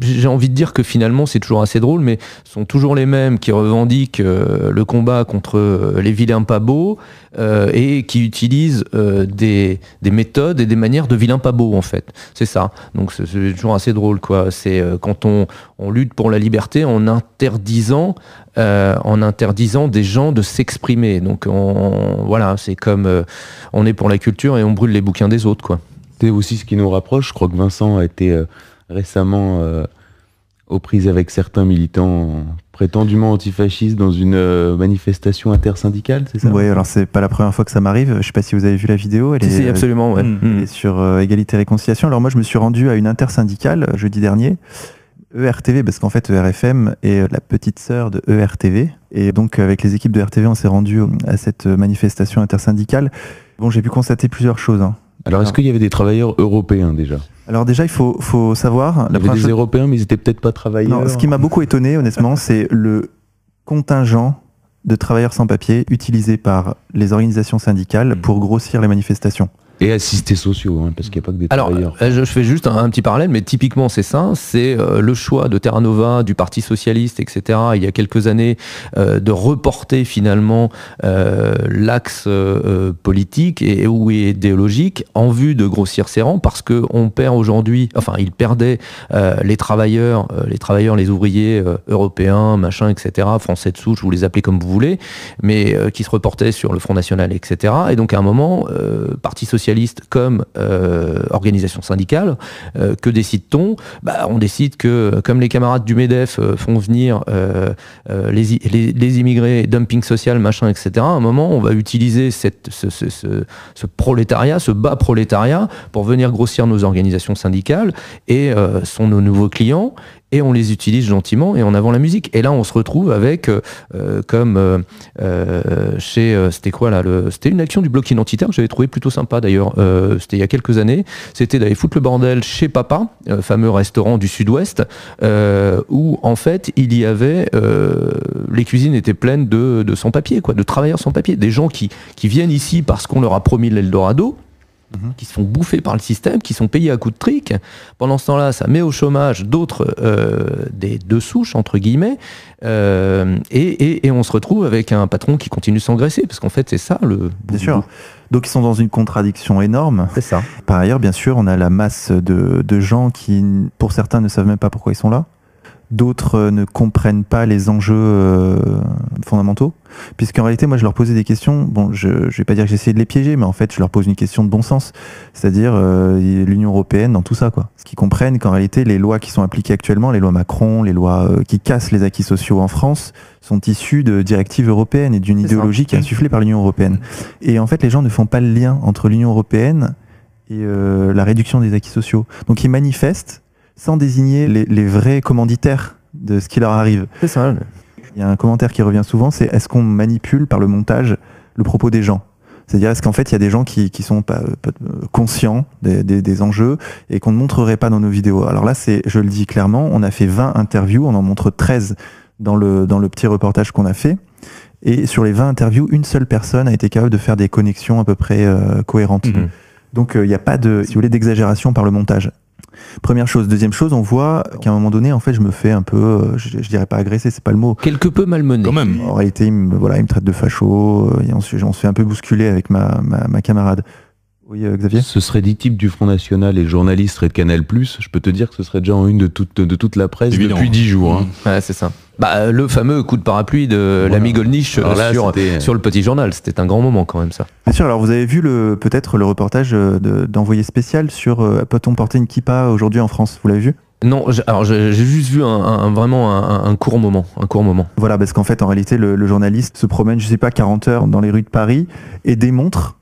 j'ai envie de dire que finalement c'est toujours assez drôle, mais sont toujours les mêmes qui revendiquent euh, le combat contre euh, les vilains pas beaux euh, et qui utilisent des, méthodes et des manières de vilains pas beaux en fait. C'est ça. Donc c'est toujours assez drôle quoi. C'est quand on, lutte pour la liberté en interdisant en interdisant des gens de s'exprimer. Donc voilà, c'est comme on est pour la culture et on brûle les bouquins des autres quoi. C'est aussi ce qui nous rapproche. Je crois que Vincent a été récemment euh, aux prises avec certains militants prétendument antifascistes dans une euh, manifestation intersyndicale, c'est ça? Oui, alors c'est pas la première fois que ça m'arrive. Je sais pas si vous avez vu la vidéo. Elle est, absolument, ouais. Mm. sur euh, égalité et réconciliation. Alors moi, je me suis rendu à une intersyndicale jeudi dernier. ERTV, parce qu'en fait ERFM est la petite sœur de ERTV. Et donc avec les équipes de RTV, on s'est rendu à cette manifestation intersyndicale. Bon, j'ai pu constater plusieurs choses. Hein. Alors est-ce qu'il y avait des travailleurs européens déjà? Alors déjà, il faut, faut savoir... Il y avait des Européens, mais ils n'étaient peut-être pas travailleurs. Non, ce qui m'a beaucoup étonné, honnêtement, c'est le contingent de travailleurs sans papier utilisé par les organisations syndicales hmm. pour grossir les manifestations. Et assistés sociaux, hein, parce qu'il n'y a pas que des Alors, euh, je fais juste un, petit parallèle, mais typiquement c'est ça, c'est euh, le choix de Terra Nova, du Parti Socialiste, etc., il y a quelques années, euh, de reporter finalement l'axe politique et, ou idéologique en vue de grossir ses rangs, parce qu'on perd aujourd'hui, enfin, il perdait les travailleurs, les travailleurs, les ouvriers européens, machin, etc., français de souche, vous les appelez comme vous voulez, mais qui se reportaient sur le Front National, etc., et donc à un moment, Parti Socialiste comme euh, organisation syndicale, euh, que décide-t-on? Bah, On décide que, comme les camarades du MEDEF euh, font venir les, les, immigrés, dumping social, machin, etc., à un moment, on va utiliser cette, ce, ce, ce, prolétariat, ce bas prolétariat, pour venir grossir nos organisations syndicales, et sont nos nouveaux clients, et on les utilise gentiment et en avant la musique. Et là, on se retrouve avec, euh, euh, comme euh, chez, c'était quoi là C'était une action du bloc identitaire que j'avais trouvé plutôt sympa d'ailleurs. c'était il y a quelques années. C'était d'aller foutre le bordel chez Papa, fameux restaurant du Sud-Ouest, où en fait il y avait, les cuisines étaient pleines de, de sans-papiers, quoi, de travailleurs sans-papiers, des gens qui, qui viennent ici parce qu'on leur a promis l'Eldorado Mhm. qui se font bouffer par le système, qui sont payés à coups de trick. Pendant ce temps-là, ça met au chômage d'autres, euh, des deux souches, entre guillemets, euh, et, on se retrouve avec un patron qui continue de s'engraisser, parce qu'en fait, c'est ça le... Bien sûr. Donc ils sont dans une contradiction énorme. C'est ça. Par ailleurs, bien sûr, on a la masse de, de gens qui, pour certains, ne savent même pas pourquoi ils sont là d'autres euh, ne comprennent pas les enjeux euh, fondamentaux. Puisqu'en réalité, moi, je leur posais des questions. Bon, je ne vais pas dire que j'essayais de les piéger, mais en fait, je leur pose une question de bon sens. C'est-à-dire euh, l'Union européenne dans tout ça, quoi. Ce qu'ils comprennent qu'en réalité, les lois qui sont appliquées actuellement, les lois Macron, les lois qui cassent les acquis sociaux en France, sont issues de directives européennes et d'une idéologie qui est insufflée par l'Union européenne. Et en fait, les gens ne font pas le lien entre l'Union européenne et la réduction des acquis sociaux. Donc, ils manifestent sans désigner les, vrais commanditaires de ce qui leur arrive. C'est ça. Il y a un commentaire qui revient souvent, c'est est-ce qu'on manipule par le montage le propos des gens? C'est-à-dire, est-ce qu'en fait, il y a des gens qui, qui sont pas, conscients des, des, enjeux et qu'on ne montrerait pas dans nos vidéos? Alors là, c'est, je le dis clairement, on a fait 20 interviews, on en montre 13 dans le, dans le petit reportage qu'on a fait. Et sur les 20 interviews, une seule personne a été capable de faire des connexions à peu près euh, cohérentes. Mhm. Donc, euh, il n'y a pas de, si vous voulez, d'exagération par le montage. Première chose. Deuxième chose, on voit qu'à un moment donné, en fait, je me fais un peu, euh, je, dirais pas agresser, c'est pas le mot. Quelque peu malmené. Quand même. En réalité, il me, voilà, il me traite de facho, euh, et on se, fait un peu bousculer avec ma, ma, camarade. Oui, euh, Xavier Ce serait des types du Front National et journalistes seraient de Canal+. Je peux te dire que ce serait déjà en une de toute, de toute la presse depuis dix jours. Hein. Ouais, c'est ça. Bah, le fameux coup de parapluie de l'ami Golnisch euh, sur, sur, le petit journal, c'était un grand moment quand même ça. Bien sûr, alors vous avez vu peut-être le reportage euh, d'envoyé spécial sur euh, peut-on porter une kippa aujourd'hui en France Vous l'avez vu? Non, alors j'ai juste vu un, vraiment un, court moment, un court moment. Voilà, parce qu'en fait, en réalité, le, le, journaliste se promène, je sais pas, 40 heures dans les rues de Paris et démontre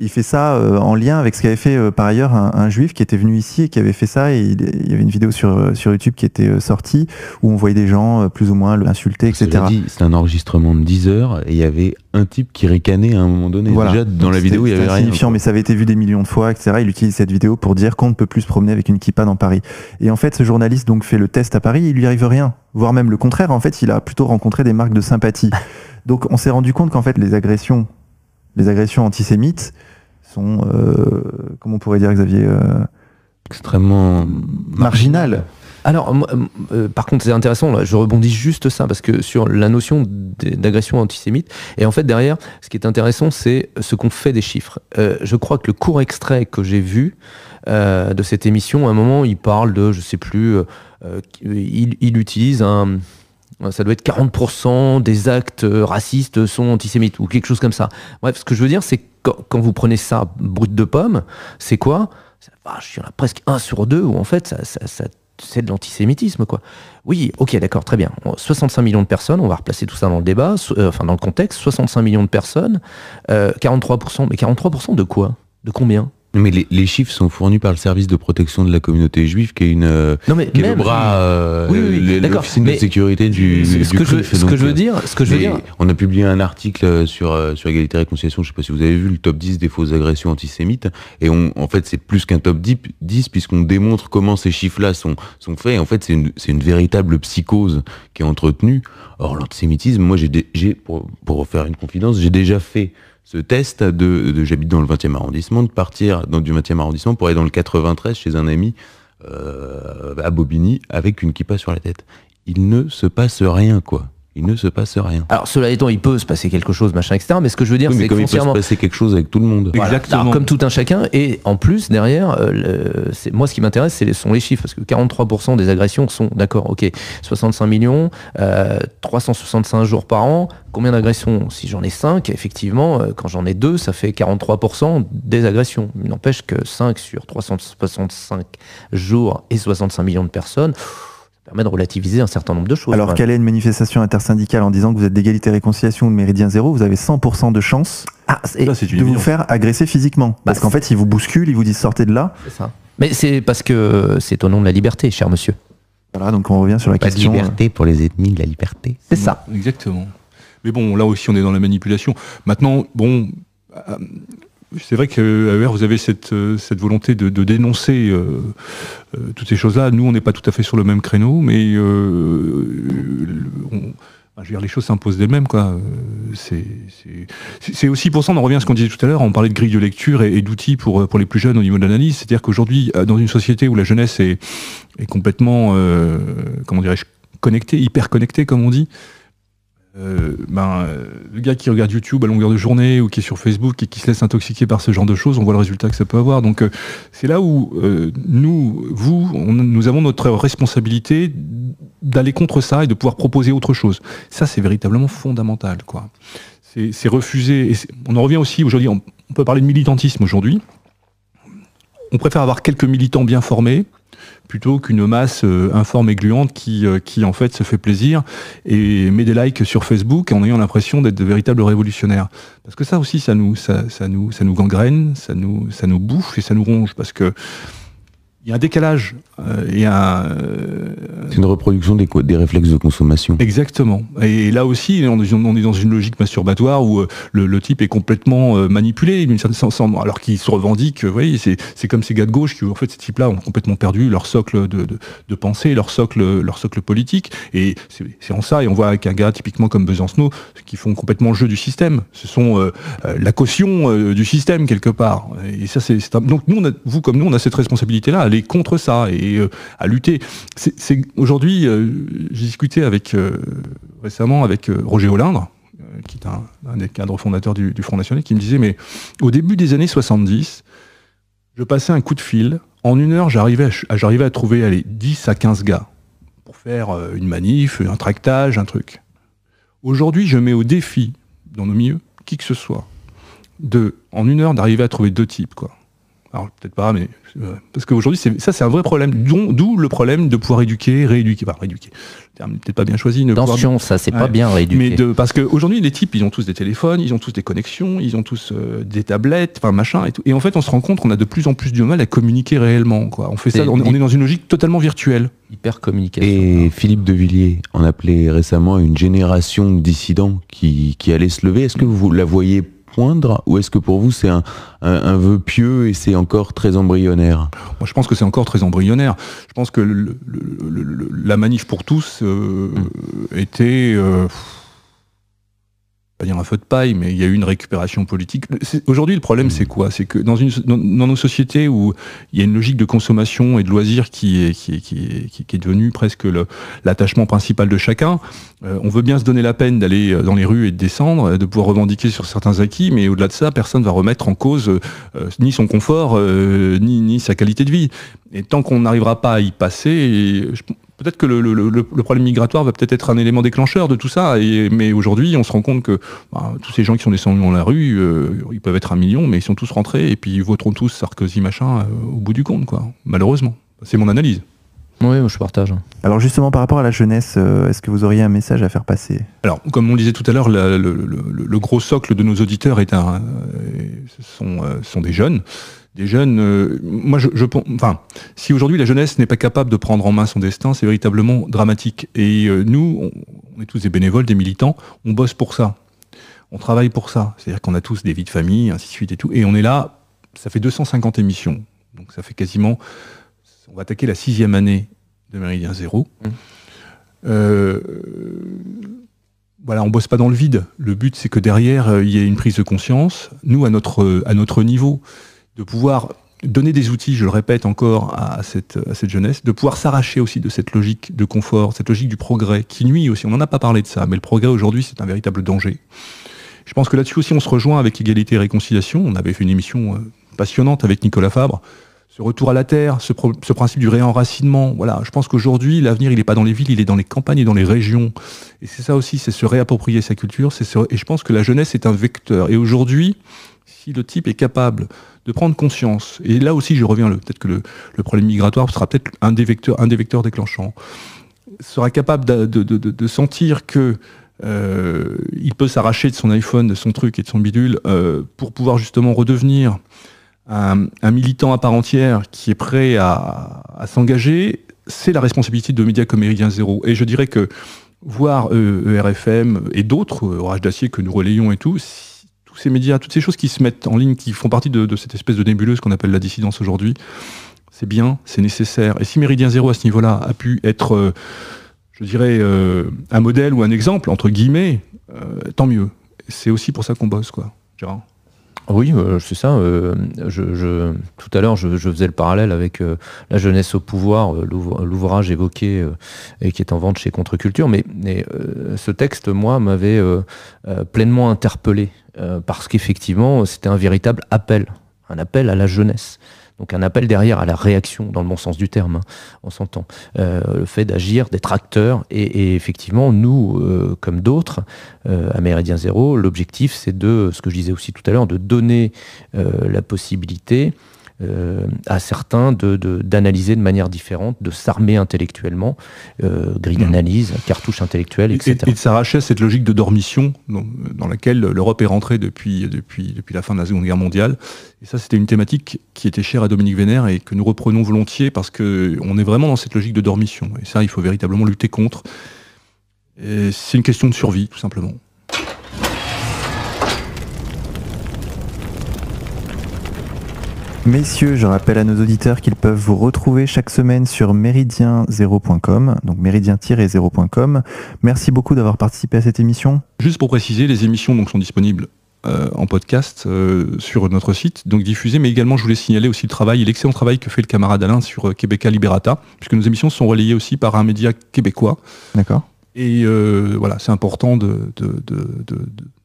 il fait ça euh, en lien avec ce qu'avait fait euh, par ailleurs un, juif qui était venu ici et qui avait fait ça. Et il, y avait une vidéo sur, euh, sur YouTube qui était sortie où on voyait des gens plus ou moins l'insulter, etc. C'est un enregistrement de 10 heures et il y avait un type qui ricanait à un moment donné. Déjà, dans la vidéo, il y avait rien. mais ça avait été vu des millions de fois, etc. Il utilise cette vidéo pour dire qu'on ne peut plus se promener avec une kippa dans Paris. Et en fait, ce journaliste donc fait le test à Paris, il lui arrive rien, voire même le contraire. En fait, il a plutôt rencontré des marques de sympathie. Donc, on s'est rendu compte qu'en fait, les agressions les agressions antisémites sont, euh, comment on pourrait dire, Xavier euh, Extrêmement marginales. Alors, euh, par contre, c'est intéressant, je rebondis juste ça, parce que sur la notion d'agression antisémite, et en fait, derrière, ce qui est intéressant, c'est ce qu'on fait des chiffres. je crois que le court extrait que j'ai vu de cette émission, à un moment, il parle de, je sais plus, il, il, utilise un, ça doit être 40% des actes racistes sont antisémites ou quelque chose comme ça. Bref, ce que je veux dire, c'est quand, quand, vous prenez ça brut de pomme, c'est quoi? Il y en a presque un sur deux où en fait c'est de l'antisémitisme, quoi. Oui, ok, d'accord, très bien. 65 millions de personnes, on va replacer tout ça dans le débat, euh, enfin dans le contexte, 65 millions de personnes, 43%, euh, mais 43% de quoi? De combien? Mais les, chiffres sont fournis par le service de protection de la communauté juive, qui est une euh, non mais qui est le bras, euh, l'officine de sécurité du, ce, que je, ce que je veux dire, ce que je veux dire. On a publié un article sur euh, sur égalité et réconciliation. Je sais pas si vous avez vu le top 10 des fausses agressions antisémites. Et on, en fait, c'est plus qu'un top 10 puisqu'on démontre comment ces chiffres-là sont sont faits. Et en fait, c'est une c'est une véritable psychose qui est entretenue. Or, l'antisémitisme, moi, j'ai j'ai pour, pour faire une confidence, j'ai déjà fait ce test de, j'habite dans le 20e arrondissement, de partir dans du 20e arrondissement pour aller dans le 93 chez un ami euh, à Bobigny avec une kippa sur la tête. Il ne se passe rien, quoi il ne se passe rien. Alors cela étant, il peut se passer quelque chose, machin, etc. Mais ce que je veux dire, c'est que il peut se passer quelque chose avec tout le monde. Exactement. comme tout un chacun. Et en plus, derrière, euh, moi, ce qui m'intéresse, c'est sont les chiffres, parce que 43% des agressions sont, d'accord, ok, 65 millions, 365 euh, jours par an. Combien d'agressions? Si j'en ai 5, effectivement, euh, quand j'en ai 2, ça fait 43% des agressions. Il n'empêche que 5 sur 365 jours et 65 millions de personnes permet de relativiser un certain nombre de choses. Alors, quelle est une manifestation intersyndicale en disant que vous êtes d'égalité réconciliation ou de méridien zéro Vous avez 100% de chance ah, de vous faire agresser physiquement. Parce bah, qu'en fait, ils vous bousculent, ils vous disent sortez de là. C'est ça. Mais c'est parce que c'est au nom de la liberté, cher monsieur. Voilà, donc on revient sur la Pas question. de liberté pour les ennemis de la liberté. C'est ça. Exactement. Mais bon, là aussi, on est dans la manipulation. Maintenant, bon, euh, c'est vrai qu'à ER, vous avez cette, euh, volonté de, dénoncer euh, euh, toutes ces choses-là. Nous, on n'est pas tout à fait sur le même créneau, mais euh, enfin, je les choses s'imposent d'elles-mêmes. Euh, C'est aussi pour ça, on en revient à ce qu'on disait tout à l'heure, on parlait de grille de lecture et, d'outils pour, les plus jeunes au niveau de l'analyse. C'est-à-dire qu'aujourd'hui, euh, dans une société où la jeunesse est, est complètement, euh, comment dirais-je, connectée, hyper connectée, comme on dit, euh, ben, euh, le gars qui regarde YouTube à longueur de journée ou qui est sur Facebook et qui se laisse intoxiquer par ce genre de choses, on voit le résultat que ça peut avoir. Donc euh, c'est là où euh, nous, vous, nous avons notre responsabilité d'aller contre ça et de pouvoir proposer autre chose. Ça, c'est véritablement fondamental. quoi. C'est refuser. On en revient aussi aujourd'hui, on peut parler de militantisme aujourd'hui. On préfère avoir quelques militants bien formés plutôt qu'une masse euh, informe et gluante qui, euh, qui en fait se fait plaisir et met des likes sur Facebook en ayant l'impression d'être de véritables révolutionnaires. Parce que ça aussi, ça nous, ça, ça nous, ça nous gangrène, ça nous, ça nous bouffe et ça nous ronge. Parce que il y a un décalage euh, et un, euh, C'est une reproduction des, réflexes de consommation. Exactement. Et là aussi, on est dans une logique masturbatoire où euh, le, le type est complètement manipulé, d'une certaine façon, alors qu'il se revendique. Vous voyez, c'est comme ces gars de gauche qui, en fait, ces types-là ont complètement perdu leur socle de, de, de pensée, leur socle, leur socle politique. Et c'est en ça, et on voit avec un gars typiquement comme Besancenot, qui font complètement le jeu du système. Ce sont euh, la caution euh, du système quelque part. Et ça, c'est donc nous, on a- vous comme nous, on a cette responsabilité-là, aller contre ça et euh, à lutter. C'est aujourd'hui, euh, j'ai discuté avec euh, récemment avec Roger Olindre, qui est un, des cadres fondateurs du, du Front National, qui me disait mais au début des années 70, je passais un coup de fil. En une heure, j'arrivais à, j'arrivais à trouver allez, 10 à 15 gars pour faire une manif, un tractage, un truc. Aujourd'hui, je mets au défi, dans nos milieux, qui que ce soit, de, en une heure, d'arriver à trouver deux types, quoi. Alors, peut-être pas, mais. euh, parce qu'aujourd'hui, c'est- ça, c'est un vrai problème. Dont- D'où le problème de pouvoir éduquer, rééduquer. Enfin, rééduquer. Le terme n'est peut-être pas bien choisi. ne pouvoir- Attention, ça c'est pas bien rééduqué. mais de, parce qu'aujourd'hui, les types, ils ont tous des téléphones, ils ont tous des connexions, ils ont tous euh, des tablettes, enfin machin et tout. Et en fait, on se rend compte qu'on a de plus en plus du mal à communiquer réellement. Quoi. On fait ça, on, on est dans une logique totalement virtuelle. Hyper communication. Et Philippe de Villiers en appelait récemment une génération de dissidents qui, qui allait se lever. Est-ce que vous la voyez ou est-ce que pour vous c'est un, un, un vœu pieux et c'est encore très embryonnaire? Moi, je pense que c'est encore très embryonnaire. Je pense que le- le- le- le- la manif pour tous euh, était. euh, pas dire un feu de paille, mais il y a eu une récupération politique. Aujourd'hui, le problème, c'est quoi? C'est que dans, une, dans, dans nos sociétés où il y a une logique de consommation et de loisirs qui est, qui est, qui est, qui- est devenue presque l'attachement principal de chacun, euh, on veut bien se donner la peine d'aller euh, dans les rues et de descendre, euh, de pouvoir revendiquer sur certains acquis, mais au-delà de ça, personne va remettre en cause euh, ni son confort, euh, ni, ni sa qualité de vie. Et tant qu'on n'arrivera pas à y passer, et je- peut-être que le, le- le- le problème migratoire va peut-être être un élément déclencheur de tout ça. Et, mais aujourd'hui, on se rend compte que bah, tous ces gens qui sont descendus dans la rue, euh, ils peuvent être un million, mais ils sont tous rentrés et puis ils voteront tous Sarkozy machin euh, au bout du compte, quoi. Malheureusement, c'est mon analyse. Oui, moi, je partage. Alors justement, par rapport à la jeunesse, euh, est-ce que vous auriez un message à faire passer? Alors, comme on le disait tout à l'heure, le, le- le- le gros socle de nos auditeurs est un, sont, sont des jeunes. Des jeunes, euh, moi je, je pense- enfin, si aujourd'hui la jeunesse n'est pas capable de prendre en main son destin, c'est véritablement dramatique. Et euh, nous, on, on est tous des bénévoles, des militants, on bosse pour ça. On travaille pour ça. C'est-à-dire qu'on a tous des vies de famille, ainsi de suite et tout. Et on est là, ça fait 250 émissions. Donc ça fait quasiment, on va attaquer la sixième année de Méridien Zéro. Mmh. Euh, voilà, on bosse pas dans le vide. Le but, c'est que derrière, il y ait une prise de conscience, nous, à notre, à notre niveau, de pouvoir donner des outils, je le répète encore, à, cette, jeunesse, de pouvoir s'arracher aussi de cette logique de confort, cette logique du progrès, qui nuit aussi. On n'en a pas parlé de ça, mais le progrès aujourd'hui, c'est un véritable danger. Je pense que là-dessus aussi, on se rejoint avec Égalité et Réconciliation. On avait fait une émission euh, passionnante avec Nicolas Fabre. Ce retour à la terre, ce, principe du réenracinement. Voilà, je pense qu'aujourd'hui, l'avenir, il n'est pas dans les villes, il est dans les campagnes et dans les régions. Et c'est ça aussi, c'est se réapproprier sa culture. Et je pense que la jeunesse est un vecteur. Et aujourd'hui, si le type est capable de prendre conscience, et là aussi, je reviens, peut-être que le, problème migratoire sera peut-être un des vecteurs, un des vecteurs déclenchants, sera capable de, sentir que euh, il peut s'arracher de son iPhone, de son truc et de son bidule euh, pour pouvoir justement redevenir un, militant à part entière qui est prêt à, s'engager, c'est la responsabilité de médias comme Méridien Zéro. Et je dirais que voir euh, RFM et d'autres, euh, Orage d'acier que nous relayons et tout, tous ces médias, toutes ces choses qui se mettent en ligne, qui font partie de, cette espèce de nébuleuse qu'on appelle la dissidence aujourd'hui, c'est bien, c'est nécessaire. Et si Méridien Zéro à ce niveau-là a pu être, euh, je dirais, un modèle ou un exemple, entre guillemets, tant mieux. C'est aussi pour ça qu'on bosse, quoi. Gérard. Oui, euh, c'est ça. Euh, tout à l'heure, je, faisais le parallèle avec euh, La jeunesse au pouvoir, l'ouvrage évoqué et qui est en vente chez Contre-Culture. Mais ce texte, moi, m'avait pleinement interpellé parce qu'effectivement, c'était un véritable appel, un appel à la jeunesse. Donc un appel derrière à la réaction, dans le bon sens du terme, hein, on s'entend. Euh, le fait d'agir, d'être acteur. Et, effectivement, nous, euh, comme d'autres, euh, à Méridien Zéro, l'objectif, c'est de, ce que je disais aussi tout à l'heure, de donner la possibilité euh, à certains d'analyser de, de, manière différente, de s'armer intellectuellement, euh, grille d'analyse, cartouche intellectuelle, etc. Et, de s'arracher cette logique de dormition dans, laquelle l'Europe est rentrée depuis, depuis, depuis la fin de la Seconde Guerre mondiale. Et ça, c'était une thématique qui était chère à Dominique Vénère et que nous reprenons volontiers parce qu'on est vraiment dans cette logique de dormition. Et ça, il faut véritablement lutter contre. C'est une question de survie, tout simplement. Messieurs, je rappelle à nos auditeurs qu'ils peuvent vous retrouver chaque semaine sur méridien0.com, donc méridien-0.com. Merci beaucoup d'avoir participé à cette émission. Juste pour préciser, les émissions donc, sont disponibles euh, en podcast euh, sur notre site, donc diffusées, mais également je voulais signaler aussi le travail, l'excellent travail que fait le camarade Alain sur euh, Liberata, puisque nos émissions sont relayées aussi par un média québécois. D'accord. Et euh, voilà, c'est important de, de,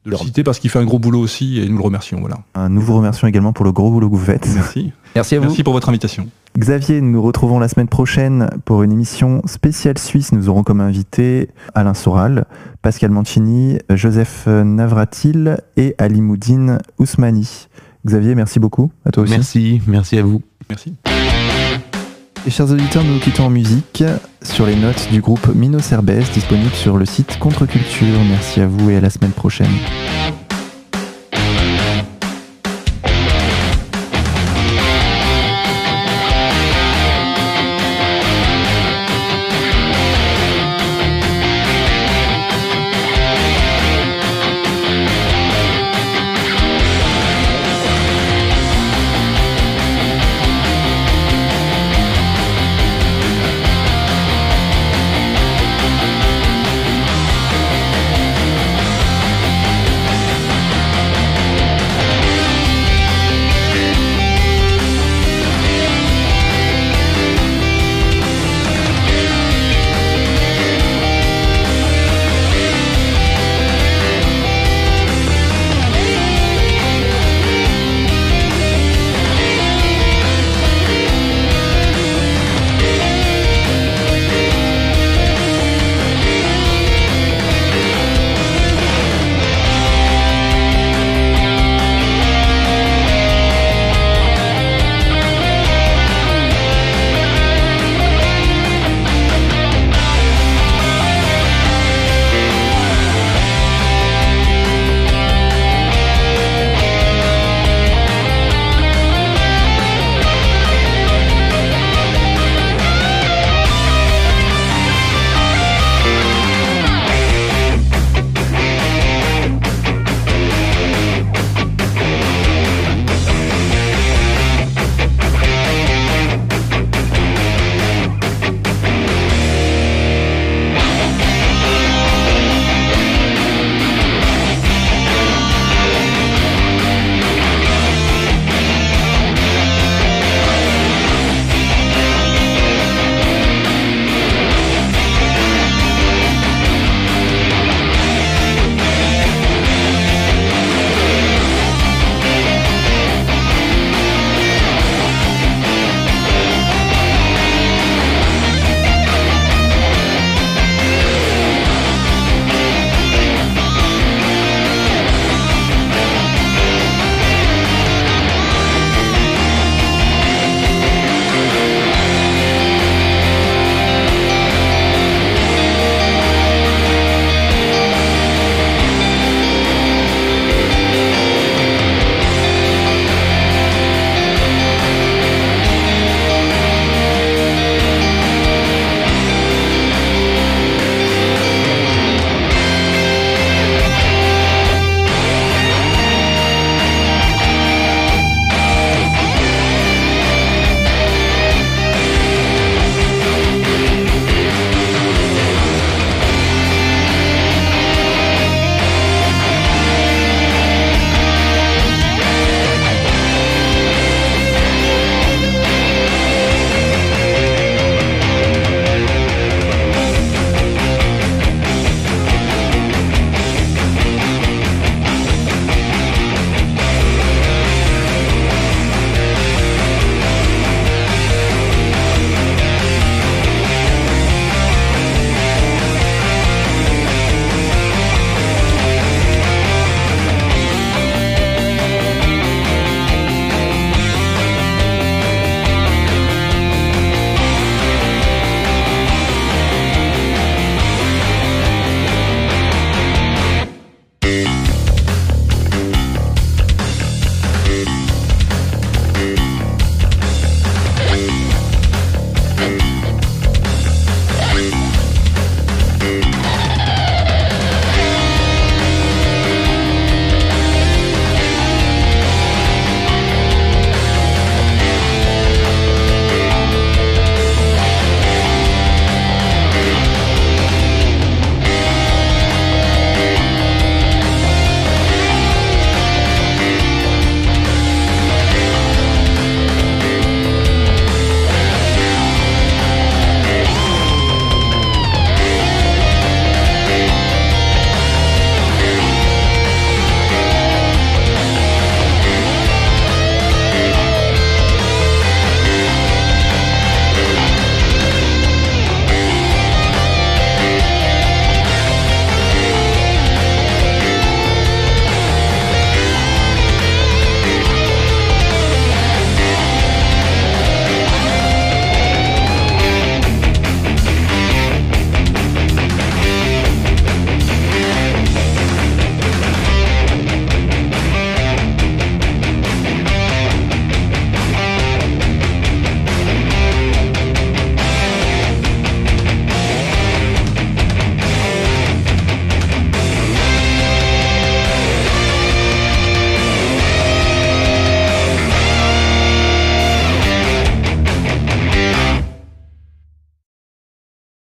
le citer parce qu'il fait un gros boulot aussi et nous le remercions. Voilà. Nous vous remercions également pour le gros boulot que vous faites. Merci. Merci à vous. Merci pour votre invitation. Xavier, nous nous retrouvons la semaine prochaine pour une émission spéciale suisse. Nous aurons comme invité Alain Soral, Pascal Mancini, Joseph Navratil et Alimoudine Ousmani. Xavier, merci beaucoup. À toi aussi. Merci, merci à vous. Merci. Chers auditeurs, nous nous quittons en musique sur les notes du groupe Mino Cerbès disponible sur le site Contre-Culture. Merci à vous et à la semaine prochaine.